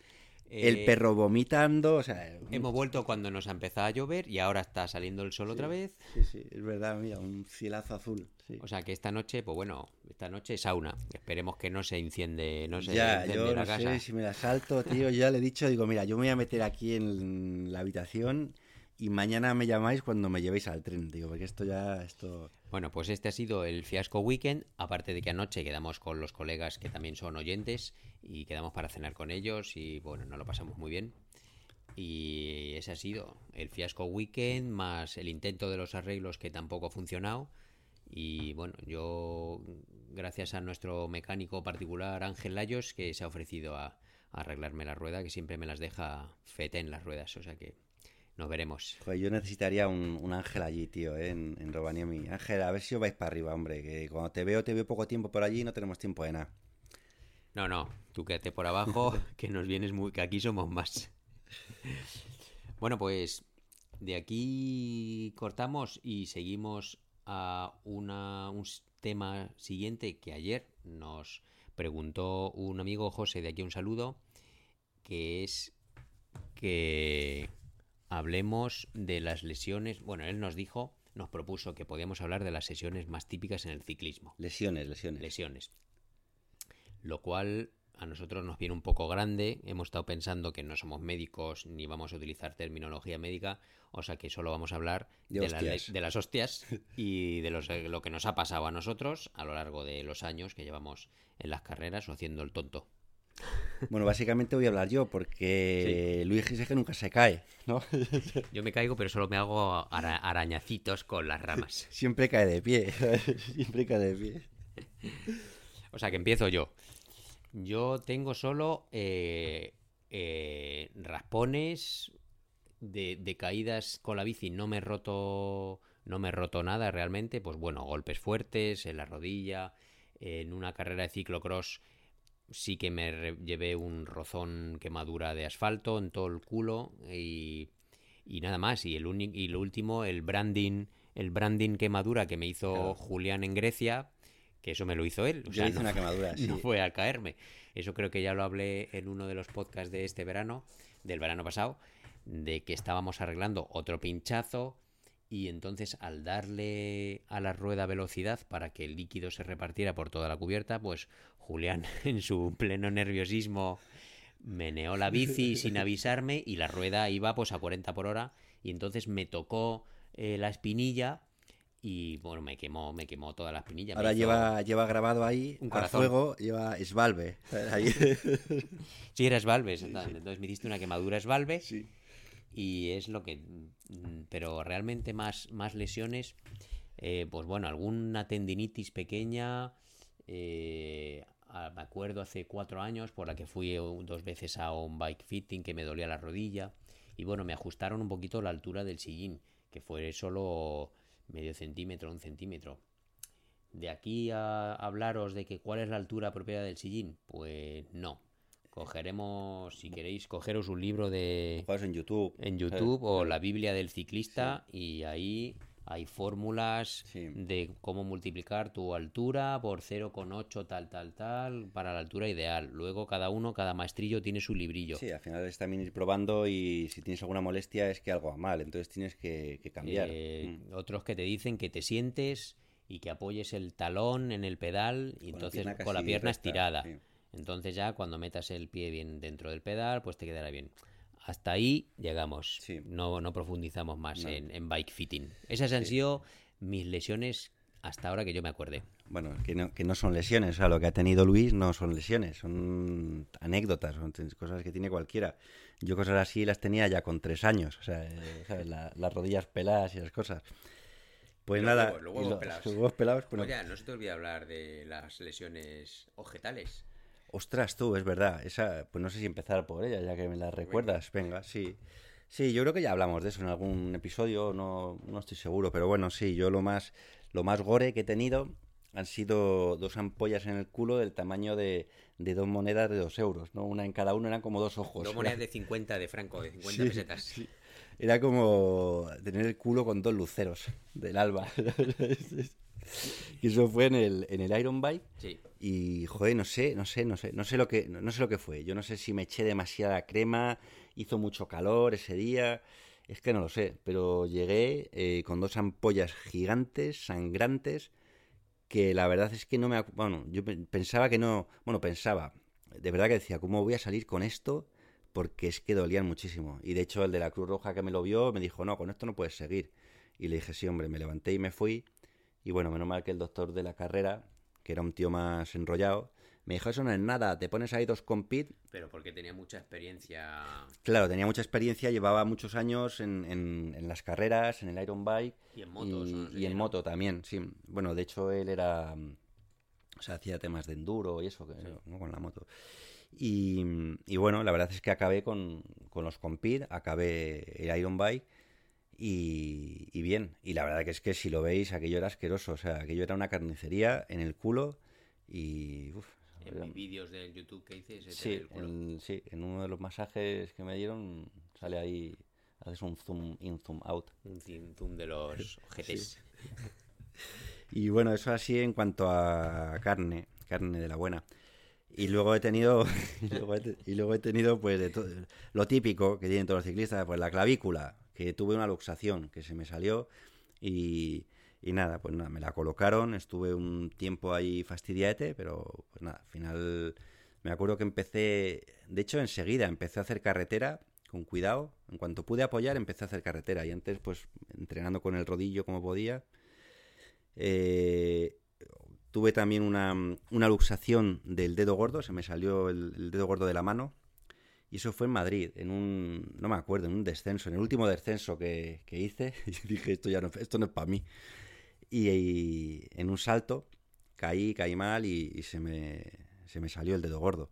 el Eh, perro vomitando, o sea... Hemos vuelto cuando nos ha empezado a llover y ahora está saliendo el sol otra vez. Sí, sí, es verdad, mira, un cielazo azul. sí. O sea que esta noche, pues bueno, esta noche sauna. Esperemos que no se enciende, no se ya, yo la no casa. sé si me la salto, tío. Ya le he dicho, digo, mira, yo me voy a meter aquí en la habitación y mañana me llamáis cuando me llevéis al tren, digo, porque esto ya, esto... Bueno, pues este ha sido el fiasco weekend, aparte de que anoche quedamos con los colegas que también son oyentes y quedamos para cenar con ellos y bueno, nos lo pasamos muy bien. Y ese ha sido el fiasco weekend más el intento de los arreglos que tampoco ha funcionado. Y bueno, yo gracias a nuestro mecánico particular Ángel Layos que se ha ofrecido a, a arreglarme la rueda, que siempre me las deja fete en las ruedas, o sea que nos veremos. Joder, yo necesitaría un, un ángel allí, tío, ¿eh? en, en Rovaniemi. Ángel, a ver si os vais para arriba, hombre, que cuando te veo, te veo poco tiempo por allí y no tenemos tiempo de nada. No, no, tú quédate por abajo, [LAUGHS] que nos vienes muy, que aquí somos más. Bueno, pues de aquí cortamos y seguimos a una, un tema siguiente que ayer nos preguntó un amigo José, de aquí un saludo, que es que hablemos de las lesiones. Bueno, él nos dijo, nos propuso que podíamos hablar de las sesiones más típicas en el ciclismo Lesiones, lesiones. lesiones. Lo cual a nosotros nos viene un poco grande. Hemos estado pensando que no somos médicos ni vamos a utilizar terminología médica, o sea que solo vamos a hablar De de, las hostias. de las hostias [LAUGHS] y de los- lo que nos ha pasado a nosotros a lo largo de los años que llevamos en las carreras o haciendo el tonto. Bueno, básicamente voy a hablar yo, porque Luis es que nunca se cae, ¿no? Yo me caigo, pero solo me hago ara- arañacitos con las ramas. [LAUGHS] Siempre cae de pie, [LAUGHS] siempre cae de pie. O sea que empiezo yo. Yo tengo solo eh, eh, raspones de, de caídas con la bici. No me he roto. No me he roto nada realmente. Pues bueno, golpes fuertes en la rodilla. En una carrera de ciclocross sí que me llevé un rozón quemadura de asfalto en todo el culo. Y, y nada más. Y el y lo último, el branding. El branding quemadura que me hizo Claro. Julián en Grecia. Que eso me lo hizo él. O Yo sea, hice no una quemadura, [LAUGHS] sí. no fue a caerme. Eso creo que ya lo hablé en uno de los podcasts de este verano, del verano pasado, de que estábamos arreglando otro pinchazo y entonces al darle a la rueda velocidad para que el líquido se repartiera por toda la cubierta, pues Julián [LAUGHS] en su pleno nerviosismo meneó la bici [LAUGHS] sin avisarme y la rueda iba pues a 40 por hora y entonces me tocó eh, la espinilla y bueno, me quemó, me quemó toda la espinilla. Ahora lleva, lleva grabado ahí, un a corazón. fuego, lleva Svalve. [LAUGHS] Ahí. Sí, era Svalve, exactamente. Entonces me hiciste una quemadura Svalve Sí. y es lo que... mm, Pero realmente más, más lesiones, eh, pues bueno, alguna tendinitis pequeña, eh, me acuerdo hace cuatro años por la que fui eh, dos veces a un bike fitting que me dolía la rodilla y bueno, me ajustaron un poquito la altura del sillín, que fue solo medio centímetro, un centímetro. De aquí a hablaros de que cuál es la altura apropiada del sillín, pues no. Cogeremos, si queréis, cogeros un libro de en YouTube. en YouTube o la Biblia del ciclista y ahí hay fórmulas Sí. de cómo multiplicar tu altura por 0,8 tal tal tal para la altura ideal. Luego cada uno, cada maestrillo tiene su librillo. Sí, al final es también ir probando y si tienes alguna molestia es que algo va mal, entonces tienes que, que cambiar. Eh, Mm. Otros que te dicen que te sientes y que apoyes el talón en el pedal y Con la entonces pierna con la pierna recta, estirada. sí. Entonces ya cuando metas el pie bien dentro del pedal, pues te quedará bien. Hasta ahí llegamos. Sí. No, no profundizamos más No. en, en bike fitting. Esas han sido mis lesiones hasta ahora que yo me acuerde. Bueno, que no, que no son lesiones, o sea, lo que ha tenido Luis no son lesiones, son anécdotas, son cosas que tiene cualquiera. Yo cosas así las tenía ya con tres años, o sea, eh, ¿sabes? La- las rodillas peladas y esas cosas. Pues los nada, huevos, los y huevos los- pelados. los huevos pelados, bueno, Oye, no se te olvide hablar de las lesiones ojetales. Ostras, tú, es verdad. Esa, pues no sé si empezar por ella, ya que me la recuerdas. Venga, sí. Sí, yo creo que ya hablamos de eso en algún episodio, no, no estoy seguro, pero bueno, sí, yo lo más, lo más gore que he tenido han sido dos ampollas en el culo del tamaño de, de dos monedas de dos euros, ¿no? Una en cada uno eran como dos ojos. Dos monedas [LAUGHS] de 50 de franco, de 50 Sí, pesetas. sí. Era como tener el culo con dos luceros del alba. [LAUGHS] [LAUGHS] y eso fue en el, en el Iron Bike. Sí. Y, joder, no sé, no sé, no sé, no sé lo que, no sé lo que fue. Yo no sé si me eché demasiada crema, hizo mucho calor ese día, es que no lo sé. Pero llegué eh, con dos ampollas gigantes, sangrantes, que la verdad es que no me, bueno, yo pe- pensaba que no, bueno, pensaba, de verdad que decía, ¿cómo voy a salir con esto? Porque es que dolían muchísimo. Y de hecho el de la Cruz Roja que me lo vio me dijo, no, con esto no puedes seguir. Y le dije, sí, hombre, me levanté y me fui. Y bueno, menos mal que el doctor de la carrera, que era un tío más enrollado, me dijo, eso no es nada, te pones ahí dos compit. Pero porque tenía mucha experiencia. Claro, tenía mucha experiencia, llevaba muchos años en, en- en las carreras, en el Iron Bike. Y en motos, Y, o no sé y qué, en ¿no? moto también, sí. Bueno, de hecho él era... O sea, hacía temas de enduro y eso, que, ¿no? con la moto. Y, y bueno, la verdad es que acabé con, con los compit, acabé el Iron Bike y, y bien. Y la verdad que es que si lo veis, aquello era asqueroso. O sea, aquello era una carnicería en el culo y... uf, En vídeos del YouTube que hice, Sí, en, sí, en uno de los masajes que me dieron sale ahí, haces un zoom in, zoom out. Un zoom de los ojetes. [LAUGHS] Y bueno, eso así en cuanto a carne, carne de la buena. Y luego he tenido, [LAUGHS] y luego he, te- y luego he tenido pues de lo típico que tienen todos los ciclistas, pues la clavícula, que tuve una luxación que se me salió y, nada, pues nada, me la colocaron, estuve un tiempo ahí fastidiate, pero pues nada, al final me acuerdo que empecé, de hecho enseguida empecé a hacer carretera con cuidado, en cuanto pude apoyar empecé a hacer carretera y antes pues entrenando con el rodillo como podía. Eh, tuve también una, una luxación del dedo gordo, se me salió el dedo gordo de la mano. Y eso fue en Madrid, en un, no me acuerdo, en un descenso, en el último descenso que, hice. [LAUGHS] Y dije, esto ya no, esto no es para mí. Y, en un salto caí, caí mal y, se, me, se me salió el dedo gordo.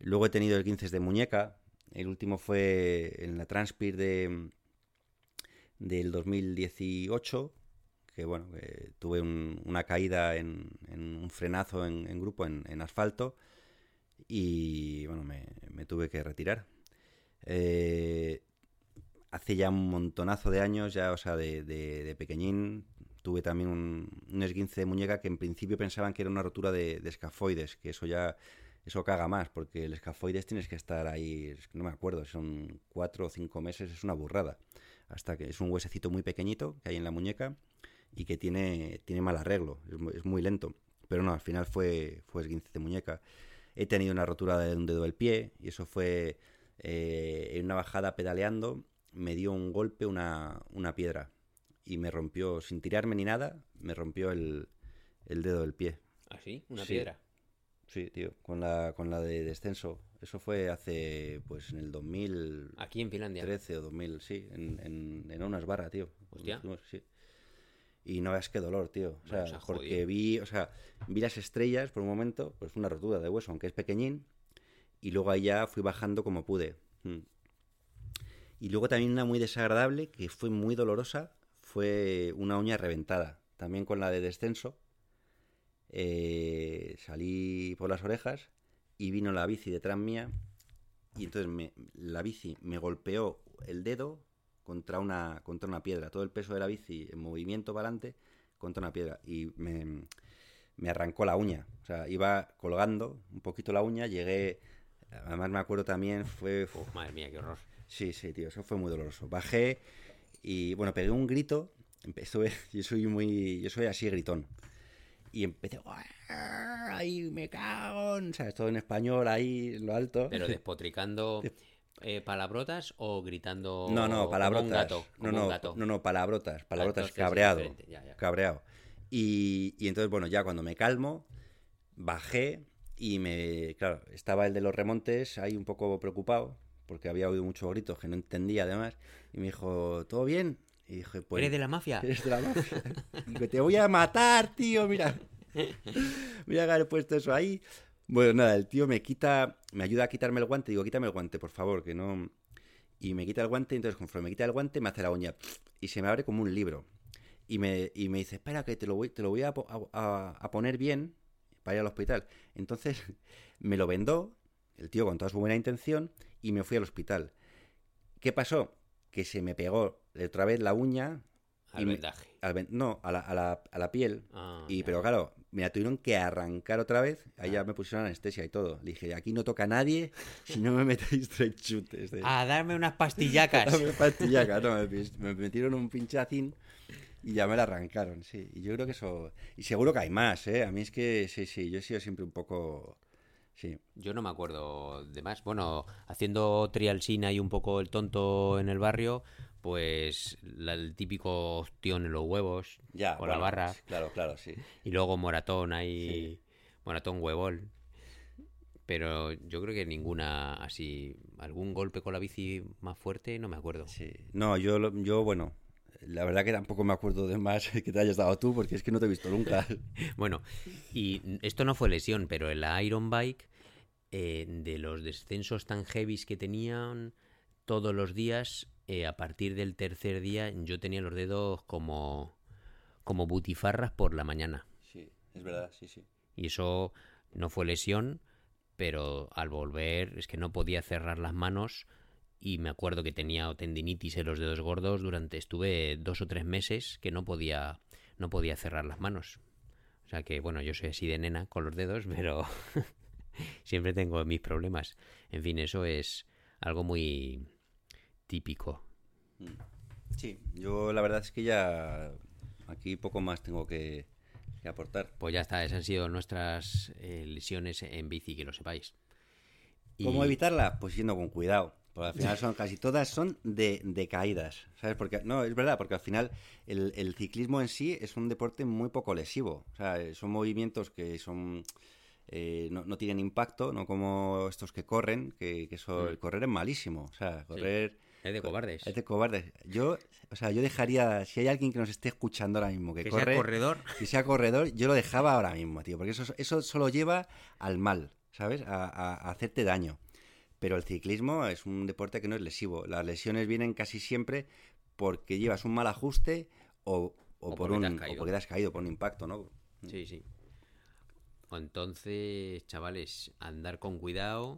Luego he tenido el 15 de muñeca. El último fue en la Transpir de, del 2018 que bueno, tuve un- una caída en, en un frenazo en, grupo en asfalto y bueno, me, me tuve que retirar. Eh, hace ya un montonazo de años, ya, o sea, de, de- pequeñín, tuve también un, esguince de muñeca que en principio pensaban que era una rotura de, de escafoides, que eso ya, eso caga más, porque el escafoides tienes que estar ahí, no me acuerdo, son cuatro o cinco meses, es una burrada. Hasta que es un huesecito muy pequeñito que hay en la muñeca y que tiene, tiene mal arreglo, es muy, es muy lento. Pero no, al final fue, fue esguince de muñeca. He tenido una rotura de un dedo del pie y eso fue eh, en una bajada pedaleando, me dio un golpe una, una piedra y me rompió, sin tirarme ni nada, me rompió el, el dedo del pie. ¿Una Sí. piedra? Sí, tío, con la, con la de descenso. Eso fue hace, pues en el 2013 Aquí en Finlandia. o 2000, sí, en, en, en unas barras, tío. Hostia. Fuimos, sí. Y no veas qué dolor, tío. O sea, porque jodido. vi, o sea, vi las estrellas por un momento, pues una rotura de hueso, aunque es pequeñín, y luego ya fui bajando como pude. Mm. Y luego también una muy desagradable, que fue muy dolorosa, fue una uña reventada, también con la de descenso. Eh, salí por las orejas y vino la bici detrás mía y entonces me- la bici me golpeó el dedo contra una, contra una piedra. Todo el peso de la bici en movimiento para adelante contra una piedra y me, me arrancó la uña. O sea, iba colgando un poquito la uña, llegué... Además me acuerdo también, fue... Uf, madre mía, qué horror. Sí, sí, tío, eso fue muy doloroso. Bajé y, bueno, pegué un grito. empe- Estuve, [LAUGHS] yo soy muy, yo soy así gritón. Y empecé, ¡ay, me cago! en-", ¿Sabes? Todo en español ahí, en lo alto. Pero despotricando eh, palabrotas o gritando. No, no, palabrotas. un gato. no, no, un gato. no, no, palabrotas, palabrotas, entonces es cabreado. ya, ya. Cabreado. Y, y entonces, bueno, ya cuando me calmo, bajé y me. Claro, estaba el de los remontes ahí un poco preocupado, porque había oído muchos gritos que no entendía además. Y me dijo, ¿todo bien? Y dije, pues. ¿Eres de la mafia? [LAUGHS] Eres de la mafia. Digo, te voy a matar, tío, mira. Voy a haber puesto eso ahí. Bueno, nada, el tío me quita, me ayuda a quitarme el guante. Digo, quítame el guante, por favor, que no. Y me quita el guante, y entonces conforme me quita el guante, me hace la uña. Y se me abre como un libro. Y me, y me dice, espera, que te lo voy, te lo voy a, po- a- a- a poner bien para ir al hospital. Entonces [LAUGHS] me lo vendó, el tío con toda su buena intención, y me fui al hospital. ¿Qué pasó? que se me pegó otra vez la uña. Al y me- vendaje. al no, a la, a la- a la piel. Ah, y pero claro, me la tuvieron que arrancar otra vez. Ahí ya me pusieron anestesia y todo. Le dije, aquí no toca a nadie [LAUGHS] si no me metéis tres chutes. de- A darme unas pastillacas. [LAUGHS] Dame pastillaca, no, me, pis- me metieron un pinchacín y ya me la arrancaron, sí. Y yo creo que eso... Y seguro que hay más, ¿eh? A mí es que, sí, sí, yo he sido siempre un poco... Sí, Yo no me acuerdo de más. Bueno, haciendo trialsina y un poco el tonto en el barrio, pues la- el típico ostión en los huevos ya. con la barra Claro, claro, sí. y luego moratón ahí, moratón huevol. Pero yo creo que ninguna así, algún golpe con la bici más fuerte, no me acuerdo. sí. No, yo, yo, bueno, la verdad que tampoco me acuerdo de más [LAUGHS] que te hayas dado tú, porque es que no te he visto nunca. [LAUGHS] Bueno, y esto no fue lesión, pero en la Iron Bike, eh, de los descensos tan heavies que tenían todos los días, eh, a partir del tercer día yo tenía los dedos como, como butifarras por la mañana. Sí, es verdad, sí, sí. Y eso no fue lesión, pero al volver es que no podía cerrar las manos y me acuerdo que tenía tendinitis en los dedos gordos durante estuve dos o tres meses que no podía no podía cerrar las manos. O sea que bueno, yo soy así de nena con los dedos, [LAUGHS] pero siempre tengo mis problemas. En fin, eso es algo muy típico. Sí, yo la verdad es que ya aquí poco más tengo que, que aportar. Pues ya está, esas han sido nuestras eh, lesiones en bici, que lo sepáis. Y- ¿Cómo evitarla? Pues yendo con cuidado. Porque al final son casi todas son de, de caídas. ¿Sabes? Porque, no, es verdad, porque al final el, el ciclismo en sí es un deporte muy poco lesivo. O sea, son movimientos que son eh, no, no tienen impacto, no como estos que corren, que, que eso, Mm. el correr es malísimo. O sea, correr Es de cobardes. es de cobardes. Yo, o sea, yo dejaría, si hay alguien que nos esté escuchando ahora mismo que, Que sea corre, corredor. que sea corredor, yo lo dejaba ahora mismo, tío, porque eso, eso solo lleva al mal, ¿sabes? A, a- a hacerte daño. Pero el ciclismo es un deporte que no es lesivo. Las lesiones vienen casi siempre porque llevas un mal ajuste o, o O por porque te un, caído. o porque te has caído por un impacto, ¿no? Sí, sí. Entonces, chavales, andar con cuidado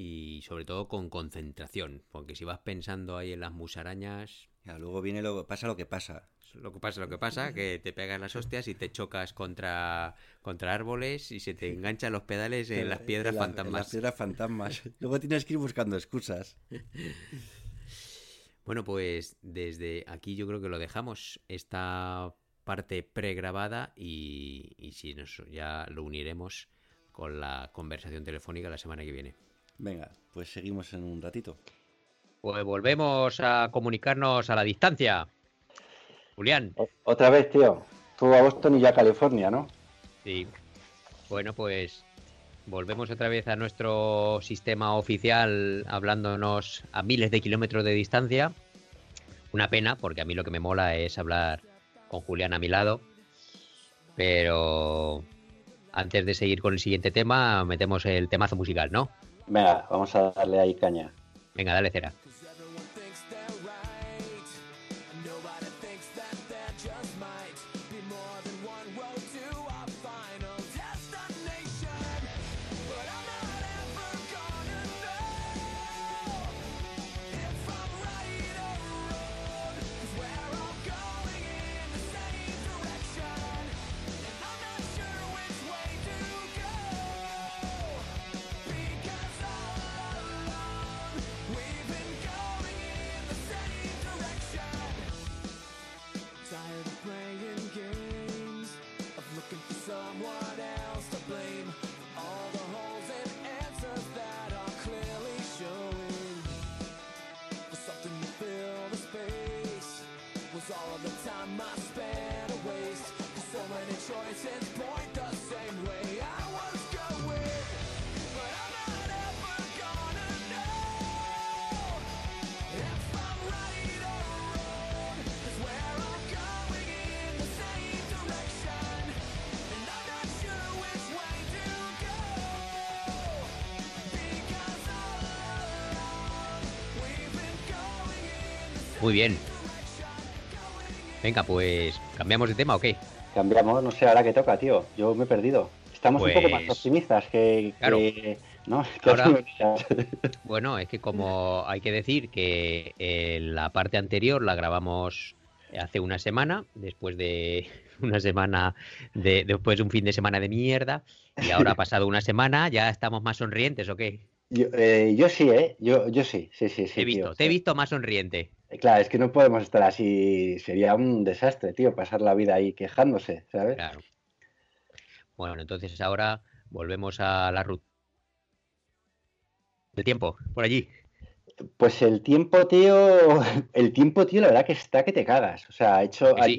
y sobre todo con concentración, porque si vas pensando ahí en las musarañas, Ya, luego viene lo, pasa lo que pasa. lo que pasa, lo que pasa, que te pegas las hostias y te chocas contra, contra árboles y se te enganchan los pedales en las piedras En la- en fantasmas. las piedras fantasmas. [LAUGHS] luego tienes que ir buscando excusas. [LAUGHS] Bueno, pues desde aquí yo creo que lo dejamos, esta parte pregrabada y, y si nos, ya lo uniremos con la conversación telefónica la semana que viene. Venga, pues seguimos en un ratito. Pues volvemos a comunicarnos a la distancia. Julián, Otra vez, tío. Tú a Boston y yo a California, ¿no? sí. Bueno, pues volvemos otra vez a nuestro sistema oficial hablándonos a miles de kilómetros de distancia. Una pena, porque a mí lo que me mola es hablar con Julián a mi lado. Pero antes de seguir con el siguiente tema, metemos el temazo musical, ¿no? Venga, vamos a darle ahí caña. Venga, dale cera. Muy bien. Venga, pues cambiamos de tema o qué? Cambiamos, no sé, ahora que toca, tío. Yo me he perdido. Estamos un poco más Pues- optimistas que, Claro. que ¿no? [LAUGHS] Ahora-. [LAUGHS] Bueno, es que como hay que decir que eh, la parte anterior la grabamos hace una semana, después de [LAUGHS] una semana de después de un fin de semana de mierda, y ahora ha pasado una semana, ya estamos más sonrientes, ¿o qué? Yo, eh, yo sí, ¿eh? Yo, yo sí, sí, sí, sí. te he visto, tío. te he visto más sonriente. Claro, es que no podemos estar así. Sería un desastre, tío, pasar la vida ahí quejándose, ¿sabes? Claro. Bueno, entonces ahora volvemos a la ruta. El tiempo, por allí. Pues el tiempo, tío, [LAUGHS] el tiempo, tío, la verdad que está que te cagas. O sea, ha hecho, ¿Que ha sí?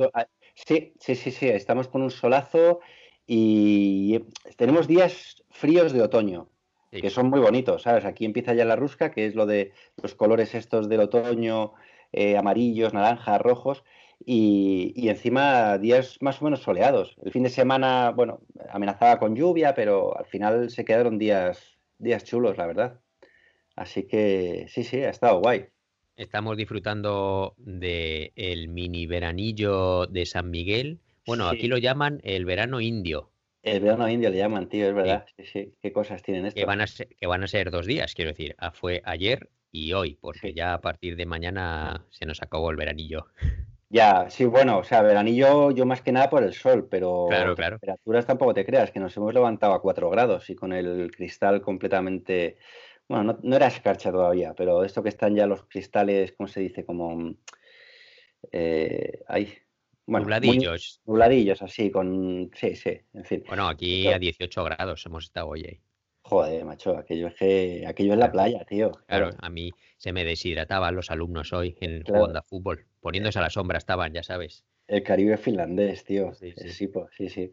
sí, sí, sí, sí, estamos con un solazo y tenemos días fríos de otoño, Sí. que son muy bonitos, ¿sabes? Aquí empieza ya la rusca, que es lo de los colores estos del otoño, eh, amarillos, naranjas, rojos, y, y encima días más o menos soleados. El fin de semana, bueno, amenazaba con lluvia, pero al final se quedaron días, días chulos, la verdad. Así que sí, sí, ha estado guay. Estamos disfrutando de el mini veranillo de San Miguel. Bueno, Sí. aquí lo llaman el verano indio, El verano indio le llaman, tío, es verdad. Sí, sí. Qué cosas tienen esto. que van a ser, que van a ser dos días, quiero decir. Ah, Fue ayer y hoy, porque Sí. ya a partir de mañana se nos acabó el veranillo. Ya, sí, bueno, o sea, veranillo yo más que nada por el sol, pero Claro, claro. temperaturas tampoco te creas, que nos hemos levantado a 4 grados y con el cristal completamente, bueno, no, no era escarcha todavía, pero esto que están ya los cristales, ¿cómo se dice? Como, eh, ahí, bueno, muy Nubladillos. nubladillos, así, con, sí, sí, en fin. Bueno, aquí a 18 grados hemos estado hoy. Eh. Joder, macho, aquello es que, aquello es la playa, tío. Claro, a mí se me deshidrataban los alumnos hoy en el Claro. jugando a fútbol. Poniéndose a la sombra estaban, ya sabes. El Caribe finlandés, tío. Sí, sí. Sí, sí, sí.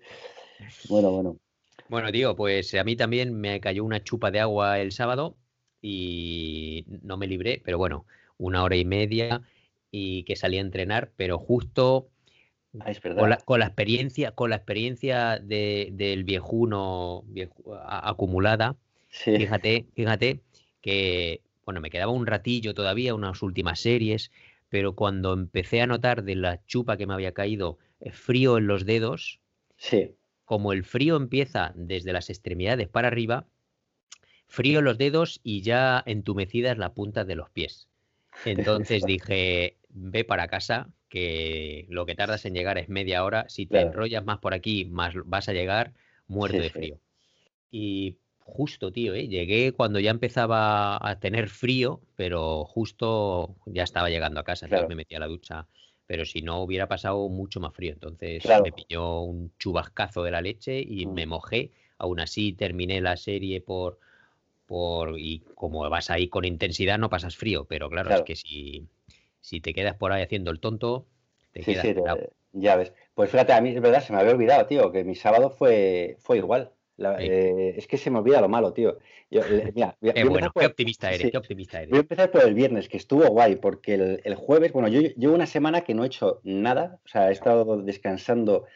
Bueno, bueno. Bueno, tío, pues a mí también me cayó una chupa de agua el sábado y no me libré, pero bueno, una hora y media y que salí a entrenar, pero justo Ah, es con la, con la experiencia, con la experiencia de- del viejuno vieju- a- acumulada, Sí, fíjate, fíjate que bueno, me quedaba un ratillo todavía, unas últimas series, pero cuando empecé a notar de la chupa que me había caído eh, frío en los dedos, sí. como el frío empieza desde las extremidades para arriba, frío en los dedos y ya entumecidas las puntas de los pies. [LAUGHS] Entonces dije, ve para casa, que lo que tardas en llegar es media hora. Si te Claro. enrollas más por aquí, más vas a llegar muerto Sí, de sí. frío. Y justo, tío, ¿eh? llegué cuando ya empezaba a tener frío, pero justo ya estaba llegando a casa, entonces me metí a la ducha. Pero si no, hubiera pasado mucho más frío. Entonces Claro. me pilló un chubascazo de la leche y Mm. me mojé. Aún así terminé la serie por, por y como vas ahí con intensidad no pasas frío, pero claro, Claro. es que si, si te quedas por ahí haciendo el tonto, te Sí, quedas sí, te- ya ves. Pues fíjate, a mí es verdad, se me había olvidado, tío, que mi sábado fue, fue igual. La- Sí. eh, es que se me olvida lo malo, tío. Yo, mira, Qué bueno, por- optimista eres, sí, qué optimista voy a eres. empezar por el viernes, que estuvo guay, porque el, el jueves, bueno, yo llevo una semana que no he hecho nada, o sea, he estado descansando.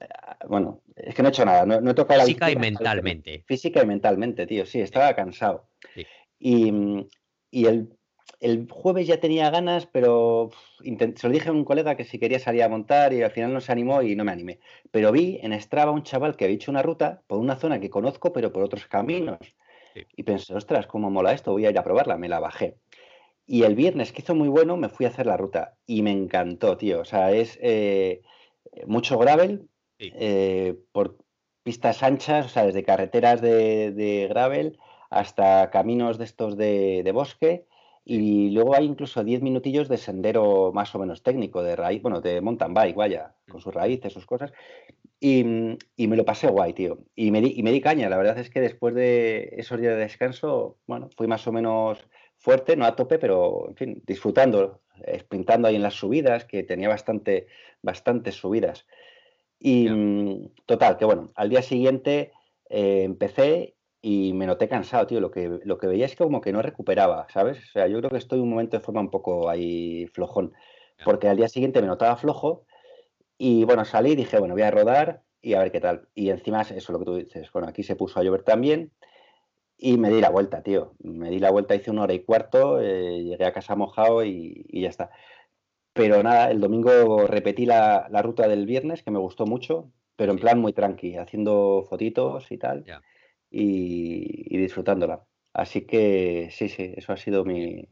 eh, Bueno, es que no he hecho nada, no, no he tocado la Física y mentalmente. Física y mentalmente, tío, sí, estaba cansado. Y, y el, el jueves ya tenía ganas, pero se lo dije a un colega que si quería salir a montar y al final no se animó y no me animé. Pero vi en Strava un chaval que había hecho una ruta por una zona que conozco, pero por otros caminos. Sí. Y pensé, ostras, cómo mola esto, voy a ir a probarla, me la bajé. Y el viernes, que hizo muy bueno, me fui a hacer la ruta y me encantó, tío. O sea, es eh, mucho gravel, Sí. eh, por pistas anchas, o sea, desde carreteras de, de gravel hasta caminos de estos de, de bosque. Y luego hay incluso 10 minutillos de sendero más o menos técnico, de raíz, bueno, de mountain bike, vaya, con sus raíces, sus cosas. Y, mm, y me lo pasé guay, tío. Y me, di, y me di caña. La verdad es que después de esos días de descanso, bueno, fui más o menos fuerte, no a tope, pero en fin, disfrutando, eh, sprintando ahí en las subidas, que tenía bastante, bastantes subidas. Y mm, total, que bueno, al día siguiente eh, empecé y me noté cansado, tío. Lo que, lo que veía es que como que no recuperaba, ¿sabes? O sea, yo creo que estoy un momento de forma un poco ahí flojón, porque al día siguiente me notaba flojo y bueno, salí y dije, bueno, voy a rodar y a ver qué tal. Y encima es eso lo que tú dices, bueno, aquí se puso a llover también y me di la vuelta, tío. Me di la vuelta, hice una hora y cuarto, eh, llegué a casa mojado y, y ya está. Pero nada, el domingo repetí la, la ruta del viernes, que me gustó mucho, pero en plan muy tranqui, haciendo fotitos y tal. Ya. Y, y disfrutándola. Así que sí, sí, eso ha sido mi,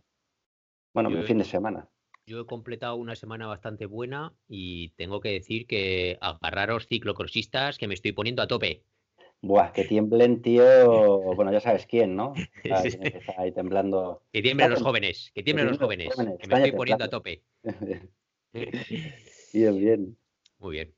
bueno, Yo mi fin de semana. Yo he completado una semana bastante buena y tengo que decir que agarraros ciclocrossistas que me estoy poniendo a tope. Buah, que tiemblen, tío. Bueno, ya sabes quién, ¿no? [LAUGHS] Ah, Sí. estar ahí temblando. Que [LAUGHS] tiemblen los Está- jóvenes, que tiemblen los tiemblen los jóvenes, jóvenes, que me está estoy poniendo a tope. [LAUGHS] Bien, bien. Muy bien.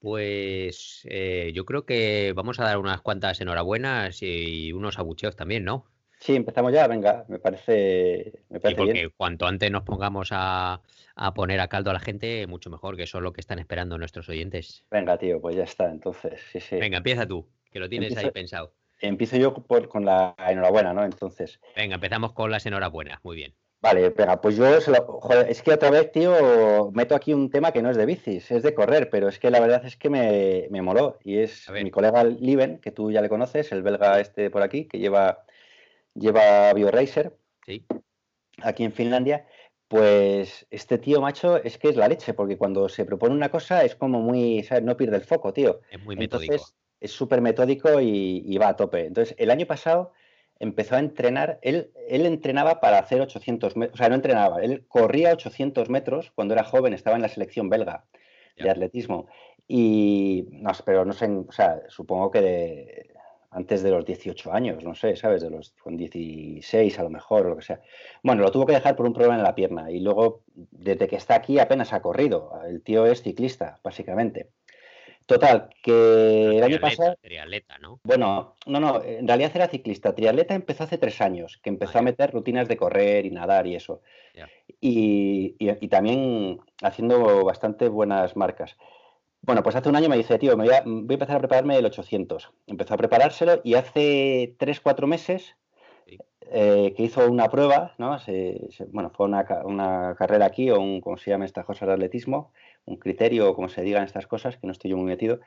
Pues eh, yo creo que vamos a dar unas cuantas enhorabuenas y unos abucheos también, ¿no? Sí, empezamos ya, venga, me parece, me parece porque bien. cuanto antes nos pongamos a, a poner a caldo a la gente, mucho mejor, que eso es lo que están esperando nuestros oyentes. Venga, tío, pues ya está, entonces, sí, sí. Venga, empieza tú, que lo tienes ahí pensado. Empiezo yo por- con la enhorabuena, ¿no? Entonces, Venga, empezamos con las enhorabuenas. Muy bien. Vale, venga, pues yo, se lo- joder, es que otra vez, tío, meto aquí un tema que no es de bicis, es de correr, pero es que la verdad es que me, me moló. Y es mi colega Liven, que tú ya le conoces, el belga este por aquí, que lleva, lleva BioRacer. Sí. aquí en Finlandia, pues este tío, macho, es que es la leche, porque cuando se propone una cosa es como muy, ¿sabes? No pierde el foco, tío. Es muy metódico. Entonces, es súper metódico y, y va a tope. Entonces, el año pasado empezó a entrenar, él, él entrenaba para hacer 800 metros, o sea, no entrenaba, él corría 800 metros cuando era joven, estaba en la selección belga de Ya. atletismo. Y, no, sé, pero no sé, o sea, supongo que de- antes de los 18 años, no sé, ¿sabes? De los con 16 a lo mejor, o lo que sea. Bueno, lo tuvo que dejar por un problema en la pierna y luego, desde que está aquí, apenas ha corrido. El tío es ciclista, básicamente. Total, que el año pasado... triatleta, ¿no? Bueno, no, no, en realidad era ciclista. Triatleta empezó hace tres años, que empezó Ah, a meter rutinas de correr y nadar y eso. Y, y- y también haciendo bastante buenas marcas. Bueno, pues hace un año me dice, tío, me voy a, voy a empezar a prepararme el 800. Empezó a preparárselo y hace tres, cuatro meses Sí. eh, que hizo una prueba, ¿no? Se- se- bueno, fue una, una carrera aquí o un, ¿cómo se llama estas cosas de atletismo? Un criterio o como se digan estas cosas, que no estoy yo muy metido.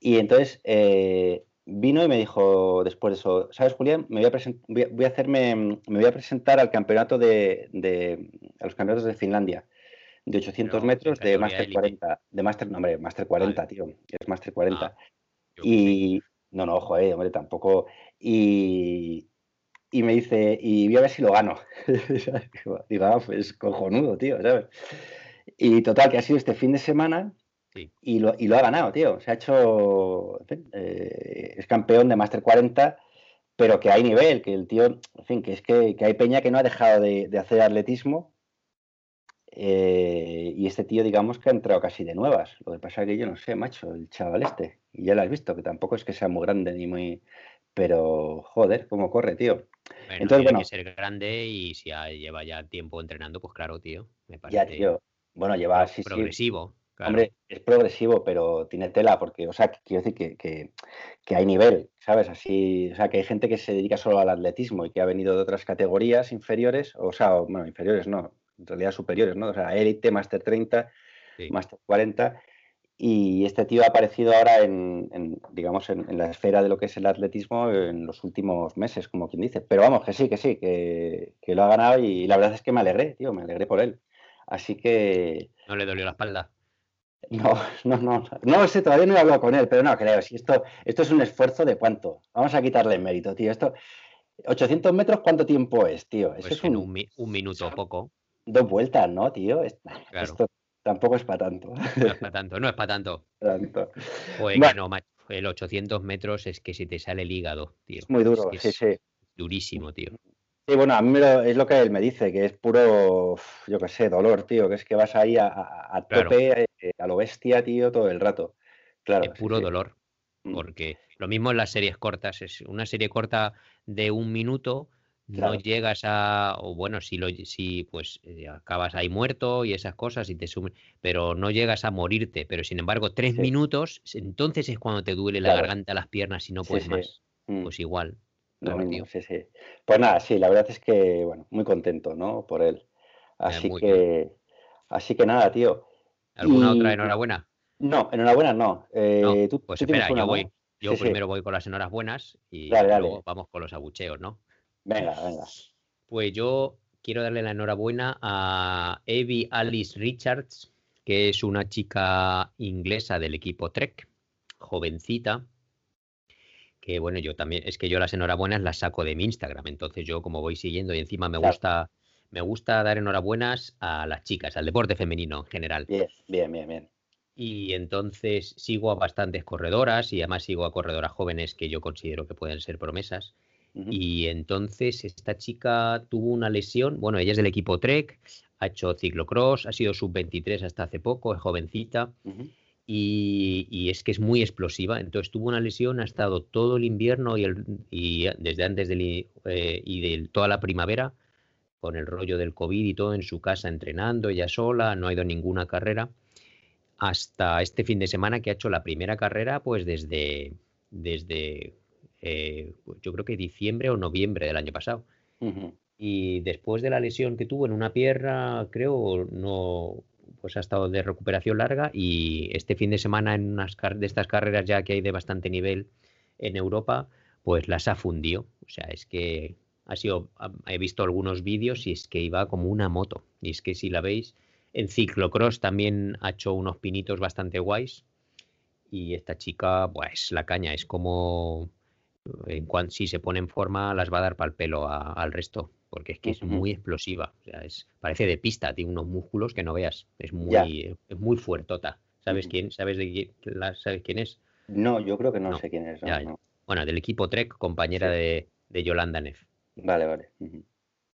Y entonces eh, vino y me dijo después de eso, ¿sabes, Julián? Me voy a, voy a, voy a hacerme, me voy a presentar al campeonato de, de- a los campeonatos de Finlandia de 800 Pero, metros ¿en de Master élite? 40, de Master, no, hombre, Master 40, tío, es Master 40. Ah, y no, no, ojo, eh, hombre, tampoco. Y, y me dice, y voy a ver si lo gano. [LAUGHS] Digo, ah, pues cojonudo, tío, ¿sabes? Y total, que ha sido este fin de semana Sí. y, lo, y lo ha ganado, tío. Se ha hecho, en fin, eh, es campeón de Master 40, pero que hay nivel, que el tío, en fin, que es que, que hay peña que no ha dejado de, de hacer atletismo. eh, y este tío, digamos que ha entrado casi de nuevas. Lo que pasa es que yo no sé, macho, el chaval este. Y ya lo has visto, que tampoco es que sea muy grande ni muy. Pero, joder, cómo corre, tío. Bueno, Entonces, tiene bueno. que ser grande y si ya lleva ya tiempo entrenando, pues claro, tío. Me Ya, parece tío. Bueno, lleva, sí, sí. progresivo. claro. Hombre, es progresivo, pero tiene tela, porque, o sea, quiero decir que, que- que hay nivel, ¿sabes? Así, o sea, que hay gente que se dedica solo al atletismo y que ha venido de otras categorías inferiores, o sea, bueno, inferiores no, en realidad superiores, ¿no? O sea, élite, Master 30, Sí. Master 40, y este tío ha aparecido ahora en, en, digamos, en, en la esfera de lo que es el atletismo en los últimos meses, como quien dice. Pero vamos, que sí, que sí, que, que lo ha ganado y la verdad es que me alegré, tío, me alegré por él. Así que, No le dolió la espalda. no, [LAUGHS] no, no, no sé, todavía no he hablado con él, pero no creo. Si esto, esto es un esfuerzo de cuánto. Vamos a quitarle el mérito, tío. Esto, 800 metros, ¿cuánto tiempo es, tío? Eso Pues es un, un, mi- un minuto o poco. dos vueltas, ¿no, tío? Es- Claro. Esto tampoco es para tanto. No es [LAUGHS] para tanto, no es para tanto. tanto. Bueno. que no, macho. El 800 metros es que se te sale el hígado, tío. Es muy duro, que sí, es sí. Durísimo, tío. Sí, bueno, a mí lo- es lo que él me dice, que es puro, yo qué sé, dolor, tío, que es que vas ahí a, a- a Claro. tope, eh, a lo bestia, tío, todo el rato. Claro. es puro sí. dolor. Mm. Porque lo mismo en las series cortas, es una serie corta de un minuto, Claro. no llegas a, o bueno, si lo si pues eh, acabas ahí muerto y esas cosas y te sumen, pero no llegas a morirte, pero sin embargo, tres Sí. minutos, entonces es cuando te duele la Claro. garganta, las piernas y no puedes más. Mm. Pues igual. Lo Claro, mismo, tío. sí, sí. Pues nada, sí, la verdad es que, bueno, muy contento, ¿no? Por él. Así que, así que nada, tío. ¿Alguna Y- otra enhorabuena? No, enhorabuena, no. Eh, No, tú, pues tú espera, yo voy. Yo sí. primero voy con las enhorabuenas y Dale, dale. luego vamos con los abucheos, ¿no? Venga, venga. Pues yo quiero darle la enhorabuena a Evie Alice Richards, que es una chica inglesa del equipo Trek, jovencita, que bueno, yo también, es que yo las enhorabuenas las saco de mi Instagram, entonces yo como voy siguiendo y encima me Claro. gusta, me gusta dar enhorabuenas a las chicas, al deporte femenino en general. Bien, bien, bien, bien. Y entonces sigo a bastantes corredoras y además sigo a corredoras jóvenes que yo considero que pueden ser promesas. Y entonces esta chica tuvo una lesión, bueno, ella es del equipo Trek, ha hecho ciclocross, ha sido sub-23 hasta hace poco, es jovencita. Y, y es que es muy explosiva. Entonces tuvo una lesión, ha estado todo el invierno y, el, y desde antes del, eh, y de toda la primavera con el rollo del COVID y todo en su casa entrenando ella sola, no ha ido a ninguna carrera hasta este fin de semana que ha hecho la primera carrera pues desde, desde eh, yo creo que diciembre o noviembre del año pasado. Ujú. Y después de la lesión que tuvo en una pierna, creo, no, pues ha estado de recuperación larga y este fin de semana en unas de estas carreras ya que hay de bastante nivel en Europa, pues las ha fundido. O sea, es que ha sido, he visto algunos vídeos y es que iba como una moto. Y es que si la veis, en ciclocross también ha hecho unos pinitos bastante guays. Y esta chica, pues la caña, es como en cuanto si se pone en forma las va a dar para el pelo al resto, porque es que es muy explosiva, o sea, es, parece de pista, tiene unos músculos que no veas, es muy, Ya. es muy fuertota. ¿Sabes quién? ¿Sabes de quién, la- ¿sabes quién es? No, yo creo que no, No, sé quién es. no, ya, ya. no. Bueno, del equipo Trek, compañera Sí. de, de Yolanda Neff. Vale, vale.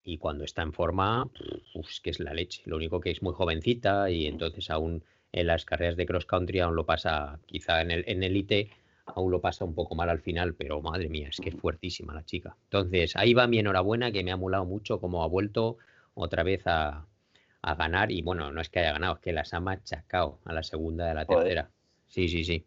Y cuando está en forma, uf, es que es la leche. Lo único que es muy jovencita y entonces aún en las carreras de cross country aún lo pasa, quizá en el en elite aún lo pasa un poco mal al final, pero madre mía, es que es fuertísima la chica. Entonces ahí va mi enhorabuena, que me ha molado mucho como ha vuelto otra vez a, a ganar. Y bueno, no es que haya ganado, es que las ha machacado a la segunda a la Joder. tercera. Sí, sí, sí.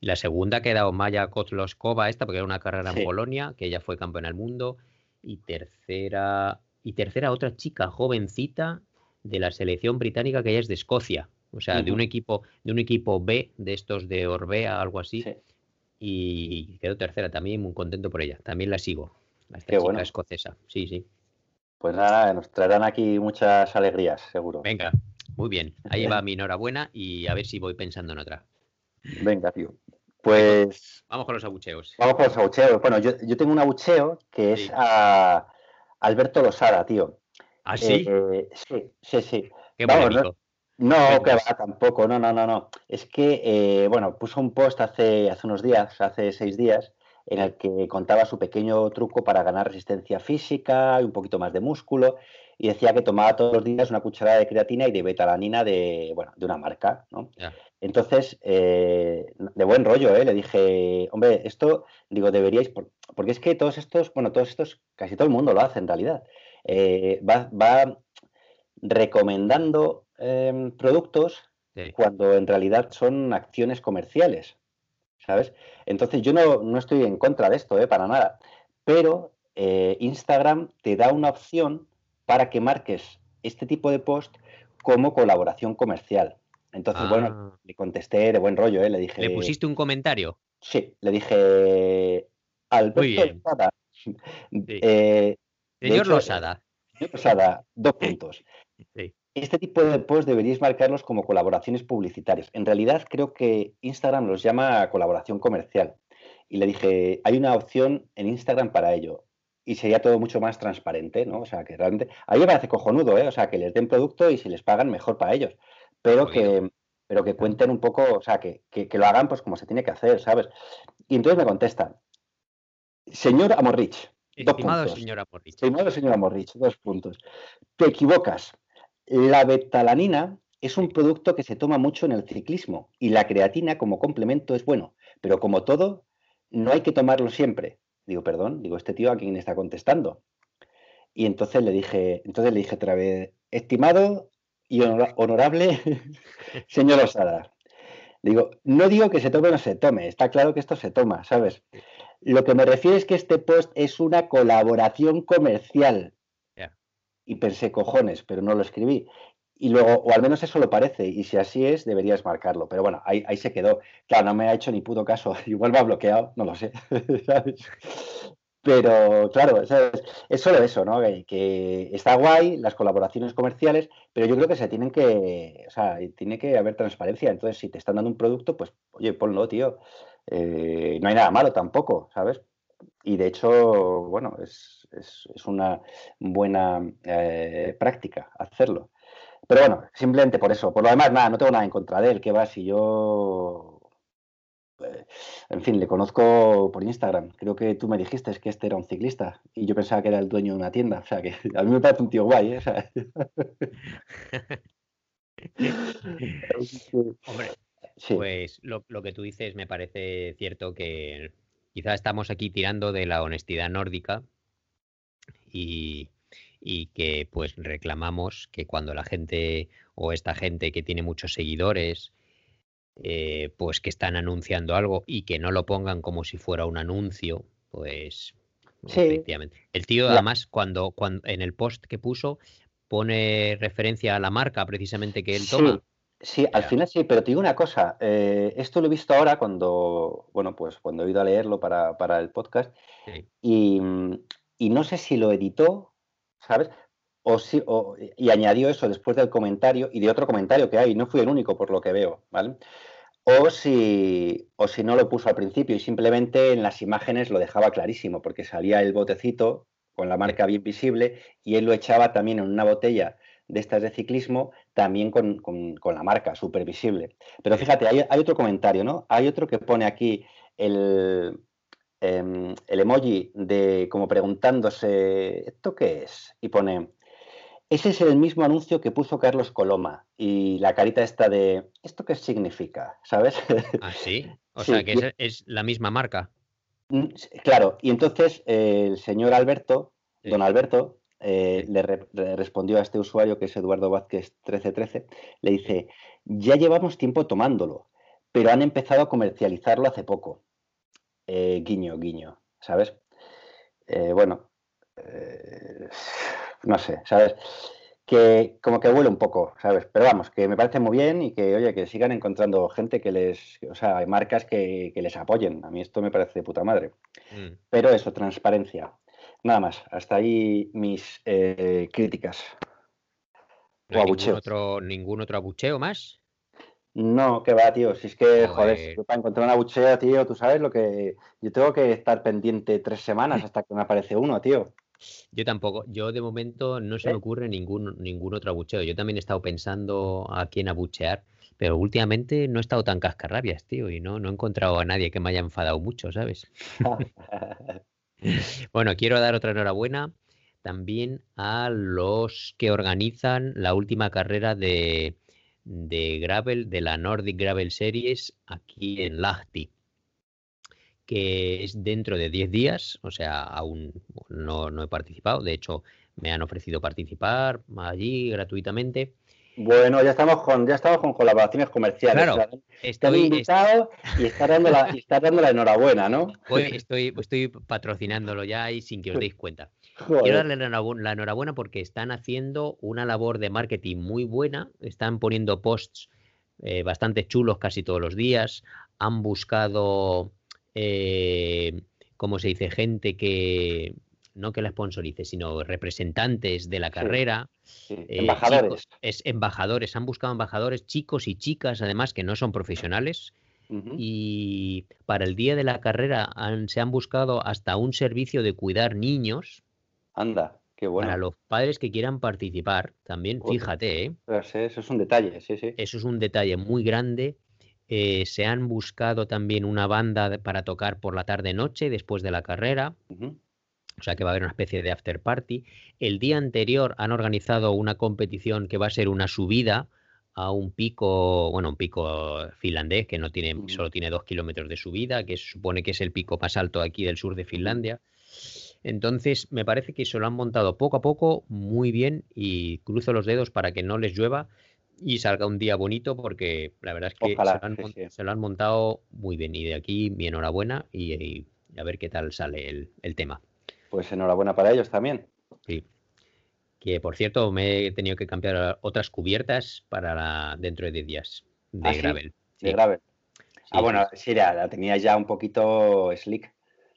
La segunda ha quedado Maya Kozloskova, esta, porque era una carrera en. Polonia, que ella fue campeona del mundo. Y tercera, y tercera otra chica jovencita de la selección británica que ella es de Escocia. O sea, de un equipo, de un equipo B, de estos de Orbea, algo así. Sí. Y quedó tercera también, muy contento por ella. También la sigo. a Esta Qué chica bueno. escocesa. Sí, sí. Pues nada, nos traerán aquí muchas alegrías, seguro. Venga, muy bien. Ahí va mi enhorabuena y a ver si voy pensando en otra. Venga, tío. Pues Vamos con los abucheos. vamos con los abucheos. Bueno, yo, yo tengo un abucheo que es a Alberto Losada, tío. ¿Ah, sí? Eh, sí, sí, sí. Qué vamos, polémico. No, que va, tampoco, no, no, no, no. Es que, eh, bueno, puso un post hace, hace unos días, hace seis días, en el que contaba su pequeño truco para ganar resistencia física y un poquito más de músculo, y decía que tomaba todos los días una cucharada de creatina y de betalanina de, bueno, de una marca, ¿no? Entonces, eh, de buen rollo, ¿eh? Le dije, hombre, esto, digo, deberíais, por- porque es que todos estos, bueno, todos estos, casi todo el mundo lo hace en realidad. Eh, va, va recomendando em, productos Sí. cuando en realidad son acciones comerciales, ¿sabes? Entonces yo no, no estoy en contra de esto, ¿eh? Para nada. Pero eh, Instagram te da una opción para que marques este tipo de post como colaboración comercial. Entonces, bueno, Ah. le contesté de buen rollo, ¿eh? Le dije... ¿Le pusiste un comentario? Sí, le dije... Alberto bien. Lozada, eh, Señor hecho, Losada. señor Lozada, dos puntos. Sí. Este tipo de posts deberíais marcarlos como colaboraciones publicitarias. En realidad creo que Instagram los llama colaboración comercial. Y le dije, hay una opción en Instagram para ello. Y sería todo mucho más transparente, ¿no? O sea, que realmente... A mí me parece cojonudo, ¿eh? O sea, que les den producto y si les pagan, mejor para ellos. Pero que, pero que cuenten un poco, o sea, que, que, que lo hagan pues como se tiene que hacer, ¿sabes? Y entonces me contesta, señor Amorrich, dos puntos. señor Aporrich. Estimado señor Amorrich, dos puntos. Te equivocas. La betalanina es un producto que se toma mucho en el ciclismo y la creatina como complemento es bueno, pero como todo, no hay que tomarlo siempre. Digo, perdón, digo, este tío a quién está contestando. Y entonces le dije, entonces le dije otra vez, estimado y honora- honorable [LAUGHS] señor Osada. Digo, no digo que se tome o no se tome, está claro que esto se toma, ¿sabes? Lo que me refiero es que este post es una colaboración comercial. Y pensé, cojones, pero no lo escribí. Y luego, o al menos eso lo parece, y si así es, deberías marcarlo. Pero bueno, ahí, ahí se quedó. Claro, no me ha hecho ni puto caso. [LAUGHS] Igual me ha bloqueado, no lo sé. [LAUGHS] ¿sabes? Pero claro, es, es solo eso, ¿no? Que, que, está guay las colaboraciones comerciales, pero yo creo que se tienen que, o sea, tiene que haber transparencia. Entonces, si te están dando un producto, pues, oye, ponlo, tío. Eh, no hay nada malo tampoco, ¿sabes? Y de hecho, bueno, es, es, es una buena eh, práctica hacerlo. Pero bueno, simplemente por eso. Por lo demás, nada, no tengo nada en contra de él. ¿Qué va? Si yo. eh, En fin, le conozco por Instagram. Creo que tú me dijiste que este era un ciclista y yo pensaba que era el dueño de una tienda. O sea que [LAUGHS] a mí me parece un tío guay, ¿eh? O sea, [LAUGHS] Hombre, [LAUGHS] sí, pues lo, lo que tú dices me parece cierto que quizá estamos aquí tirando de la honestidad nórdica y, y que pues reclamamos que cuando la gente o esta gente que tiene muchos seguidores eh, pues que están anunciando algo y que no lo pongan como si fuera un anuncio, pues Sí. efectivamente. El tío además cuando, cuando en el post que puso pone referencia a la marca precisamente que él Sí, toma. sí, al final sí, pero te digo una cosa, eh, esto lo he visto ahora cuando, bueno, pues cuando he ido a leerlo para, para el podcast Sí. y, mm, y no sé si lo editó, ¿sabes? O si, o- y añadió eso después del comentario y de otro comentario que hay, no fui el único por lo que veo, ¿vale? O si, o si no lo puso al principio y simplemente en las imágenes lo dejaba clarísimo, porque salía el botecito con la marca bien visible y él lo echaba también en una botella de estas de ciclismo, también con, con- con la marca súper visible. Pero fíjate, hay otro comentario, ¿no? Hay otro que pone aquí el, em, el emoji de como preguntándose, ¿esto qué es? Y pone, ese es el mismo anuncio que puso Carlos Coloma y la carita esta de, ¿esto qué significa? ¿Sabes? [LAUGHS] Ah, sí. O Sí, sea que es, es la misma marca. Mm, Claro, y entonces eh, el señor Alberto, Sí. don Alberto, eh, Sí. le, re- le respondió a este usuario que es Eduardo Vázquez 1313, le dice, ya llevamos tiempo tomándolo, pero han empezado a comercializarlo hace poco. Eh, guiño, guiño, ¿sabes? Eh, bueno, eh, [SIGHS] no sé, ¿sabes? Que como que huele un poco, ¿sabes? Pero vamos, que me parece muy bien y que, oye, que sigan encontrando gente que les, o sea, hay marcas que, que les apoyen. A mí esto me parece de puta madre. Mm. Pero eso, transparencia. Nada más, hasta ahí mis críticas. No O ningún otro, ningún otro abucheo más. No, que va, tío. Si es que, joder, para encontrar un abucheo, tío, tú sabes lo que. Yo tengo que estar pendiente tres semanas hasta que me aparece uno, tío. Yo tampoco. Yo de momento no se me ¿Eh? ocurre ningún, ningún otro abucheo. Yo también he estado pensando a quién abuchear, pero últimamente no he estado tan cascarrabias, tío, y no, no he encontrado a nadie que me haya enfadado mucho, ¿sabes? [LAUGHS] Bueno, quiero dar otra enhorabuena también a los que organizan la última carrera de, de Gravel, de la Nordic Gravel Series, aquí en Lahti, que es dentro de 10 días, o sea, aún no, no he participado, de hecho me han ofrecido participar allí gratuitamente. Bueno, ya estamos con, ya estamos con colaboraciones comerciales. Claro, O sea, Estoy, invitado y estás dando la, y estás dando la enhorabuena, ¿no? estoy, estoy, estoy patrocinándolo ya y sin que os deis cuenta. Joder. Quiero darle la enhorabuena porque están haciendo una labor de marketing muy buena, están poniendo posts eh, bastante chulos casi todos los días, han buscado, eh, ¿cómo se dice?, gente que, no que la sponsorice, sino representantes de la carrera, Sí, eh, embajadores. chicos- es embajadores, han buscado embajadores, chicos y chicas, además, que no son profesionales, y para el día de la carrera han- se han buscado hasta un servicio de cuidar niños Anda, qué bueno. para los padres que quieran participar. También, fíjate, ¿eh? Eh, Eso es un detalle, sí, sí. eso es un detalle muy grande. Eh, se han buscado también una banda para tocar por la tarde-noche después de la carrera. O sea que va a haber una especie de after party. El día anterior han organizado una competición que va a ser una subida a un pico, bueno, un pico finlandés que no tiene, solo tiene dos kilómetros de subida, que se supone que es el pico más alto aquí del sur de Finlandia. Entonces, me parece que se lo han montado poco a poco, muy bien, y cruzo los dedos para que no les llueva y salga un día bonito, porque la verdad es que Ojalá, se, lo han, sí. se lo han montado muy bien. Y de aquí mi enhorabuena y, y a ver qué tal sale el- el tema. Pues enhorabuena para ellos también. Sí. Que por cierto, me he tenido que cambiar otras cubiertas para la, dentro de 10 días de ¿Ah, sí? gravel. De Sí, gravel. sí, ah, bueno, sí, la, la tenía ya un poquito slick.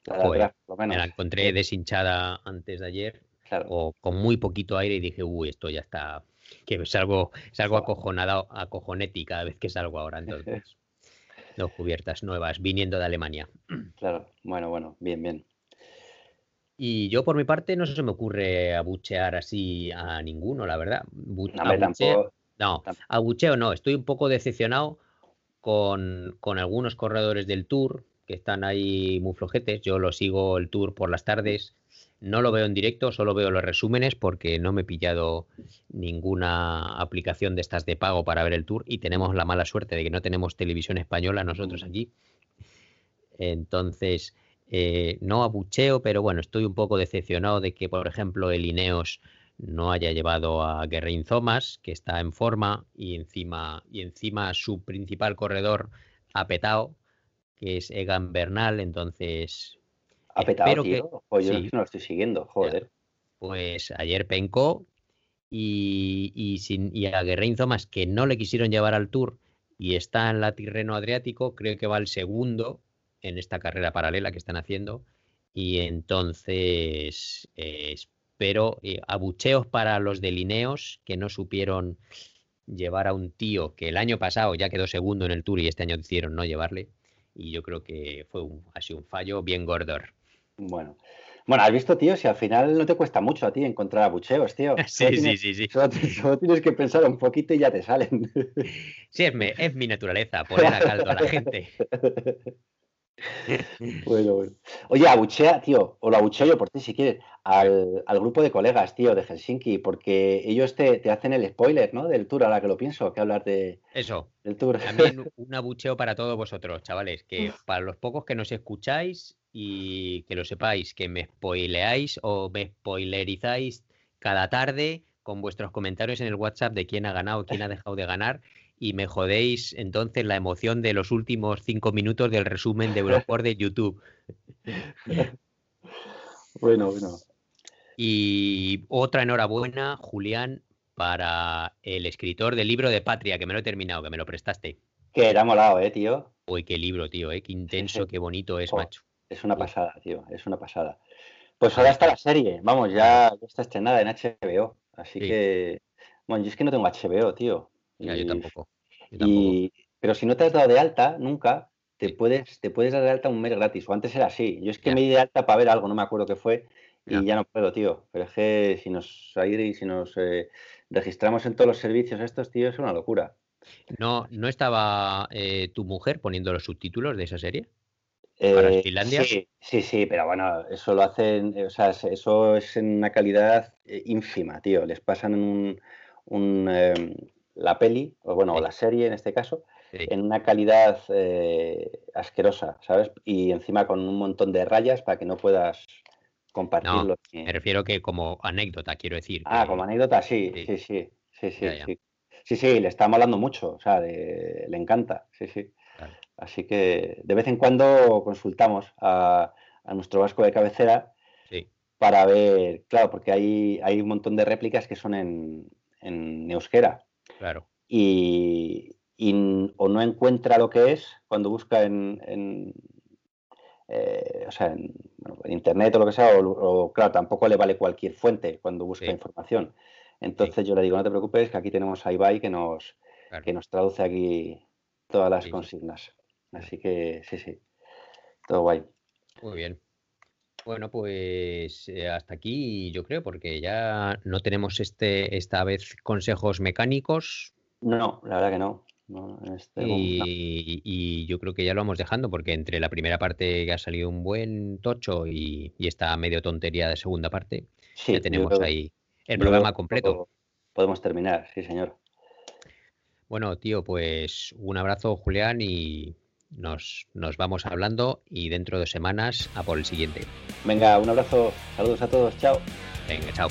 La de Joder, atrás, por lo Me menos. la encontré deshinchada antes de ayer Claro. o con muy poquito aire y dije, uy, esto ya está, que salgo, salgo Joder. acojonado, acojoneti cada vez que salgo ahora. Entonces, [LAUGHS] dos cubiertas nuevas viniendo de Alemania. Claro. Bueno, bueno, bien, bien. Y yo por mi parte no se me ocurre abuchear así a ninguno, la verdad. Bu- No, hombre, abuche- tampoco. No, abucheo no, estoy un poco decepcionado con, con algunos corredores del Tour que están ahí muy flojetes. Yo lo sigo el Tour por las tardes, no lo veo en directo, solo veo los resúmenes porque no me he pillado ninguna aplicación de estas de pago para ver el Tour y tenemos la mala suerte de que no tenemos televisión española nosotros aquí. Entonces, eh, no abucheo, pero bueno, estoy un poco decepcionado de que, por ejemplo, el Ineos no haya llevado a Guerin Thomas, que está en forma, y encima, y encima su principal corredor ha petado, que es Egan Bernal, entonces Ha petado, que-. Pues yo sí. no lo estoy siguiendo, joder. pues ayer pencó y, y, sin, y a Guerin Thomas, que no le quisieron llevar al Tour y está en la Tirreno Adriático, creo que va el segundo en esta carrera paralela que están haciendo. Y entonces eh, espero eh, abucheos para los de Lineos que no supieron llevar a un tío que el año pasado ya quedó segundo en el Tour y este año decidieron no llevarle. Y yo creo que fue un, ha sido un fallo bien gordor. Bueno. Bueno, has visto, tío, si al final no te cuesta mucho a ti encontrar abucheos, tío. [LAUGHS] Sí, Solo sí, tienes- sí, sí. Solo, ti- solo tienes que pensar un poquito y ya te salen. Sí, es mi, es mi naturaleza, poner a caldo a la gente. [LAUGHS] Bueno, bueno. Oye, abuchea, tío, o lo abucheo yo por ti si quieres, al, al grupo de colegas, tío, de Helsinki, porque ellos te, te hacen el spoiler, ¿no? Del tour, ahora que lo pienso, que hablar de, Eso, del tour. también [LAUGHS] un abucheo para todos vosotros, chavales, que para los pocos que nos escucháis y que lo sepáis, que me spoileáis o me spoilerizáis cada tarde con vuestros comentarios en el WhatsApp de quién ha ganado, quién ha dejado de ganar y me jodéis entonces la emoción de los últimos cinco minutos del resumen de [LAUGHS] Eurosport de YouTube. [LAUGHS] Bueno, bueno. Y otra enhorabuena, Julián, para el escritor del libro de Patria, que me lo he terminado, que me lo prestaste. Que era molado, eh, tío. Uy, qué libro, tío, ¿eh? qué intenso, qué bonito es, Jo, macho. Es una pasada, tío, es una pasada. Pues ahora está la serie, vamos, ya, ya está estrenada en HBO, así Sí. que, bueno, yo es que no tengo HBO, tío. Ya, yo y- tampoco. yo tampoco. Y, pero si no te has dado de alta nunca, te Sí. puedes, te puedes dar de alta un mes gratis. O antes era así. Yo es que Ya. me di de alta para ver algo, no me acuerdo qué fue, y Ya. ya no puedo, tío. Pero es que si nos ahí, si nos eh, registramos en todos los servicios estos, tío, es una locura. ¿No, ¿No estaba eh, tu mujer poniendo los subtítulos de esa serie? ¿Para Eh, Finlandia? Sí, sí, sí, pero bueno, eso lo hacen, eh, o sea, es- eso es en una calidad eh, ínfima, tío. Les pasan un, un, em, la peli, o bueno, o la serie en este caso, Sí. en una calidad eh, asquerosa, ¿sabes? Y encima con un montón de rayas para que no puedas compartirlo. ni- Me refiero que como anécdota, quiero decir. Ah, que- como anécdota, sí, sí. sí, sí, sí, sí, Ya, ya. sí. Sí, sí, le está molando mucho, o sea, de- le encanta, sí, sí. Claro. Así que de vez en cuando consultamos a, a nuestro vasco de cabecera Sí, para ver, claro, porque hay, hay un montón de réplicas que son en, en euskera claro. y, y o no encuentra lo que es cuando busca en, en, eh, o sea, en, bueno, en internet o lo que sea, o, o, claro, tampoco le vale cualquier fuente cuando busca Sí. información. Entonces yo le digo, no te preocupes, que aquí tenemos a Ibai que nos, Claro. que nos traduce aquí todas las sí. consignas. Así que sí, sí, todo guay. Muy bien. Bueno, pues eh, hasta aquí yo creo, porque ya no tenemos este esta vez consejos mecánicos No, la verdad que no. este y, y yo creo que ya lo vamos dejando, porque entre la primera parte que ha salido un buen tocho y, y esta medio tontería de segunda parte, Sí, ya tenemos creo- ahí el programa completo. Podemos terminar, sí, señor. Bueno, tío, pues un abrazo, Julián, y nos, nos vamos hablando y dentro de dos semanas a por el siguiente. Venga, un abrazo, saludos a todos, chao. Venga, chao.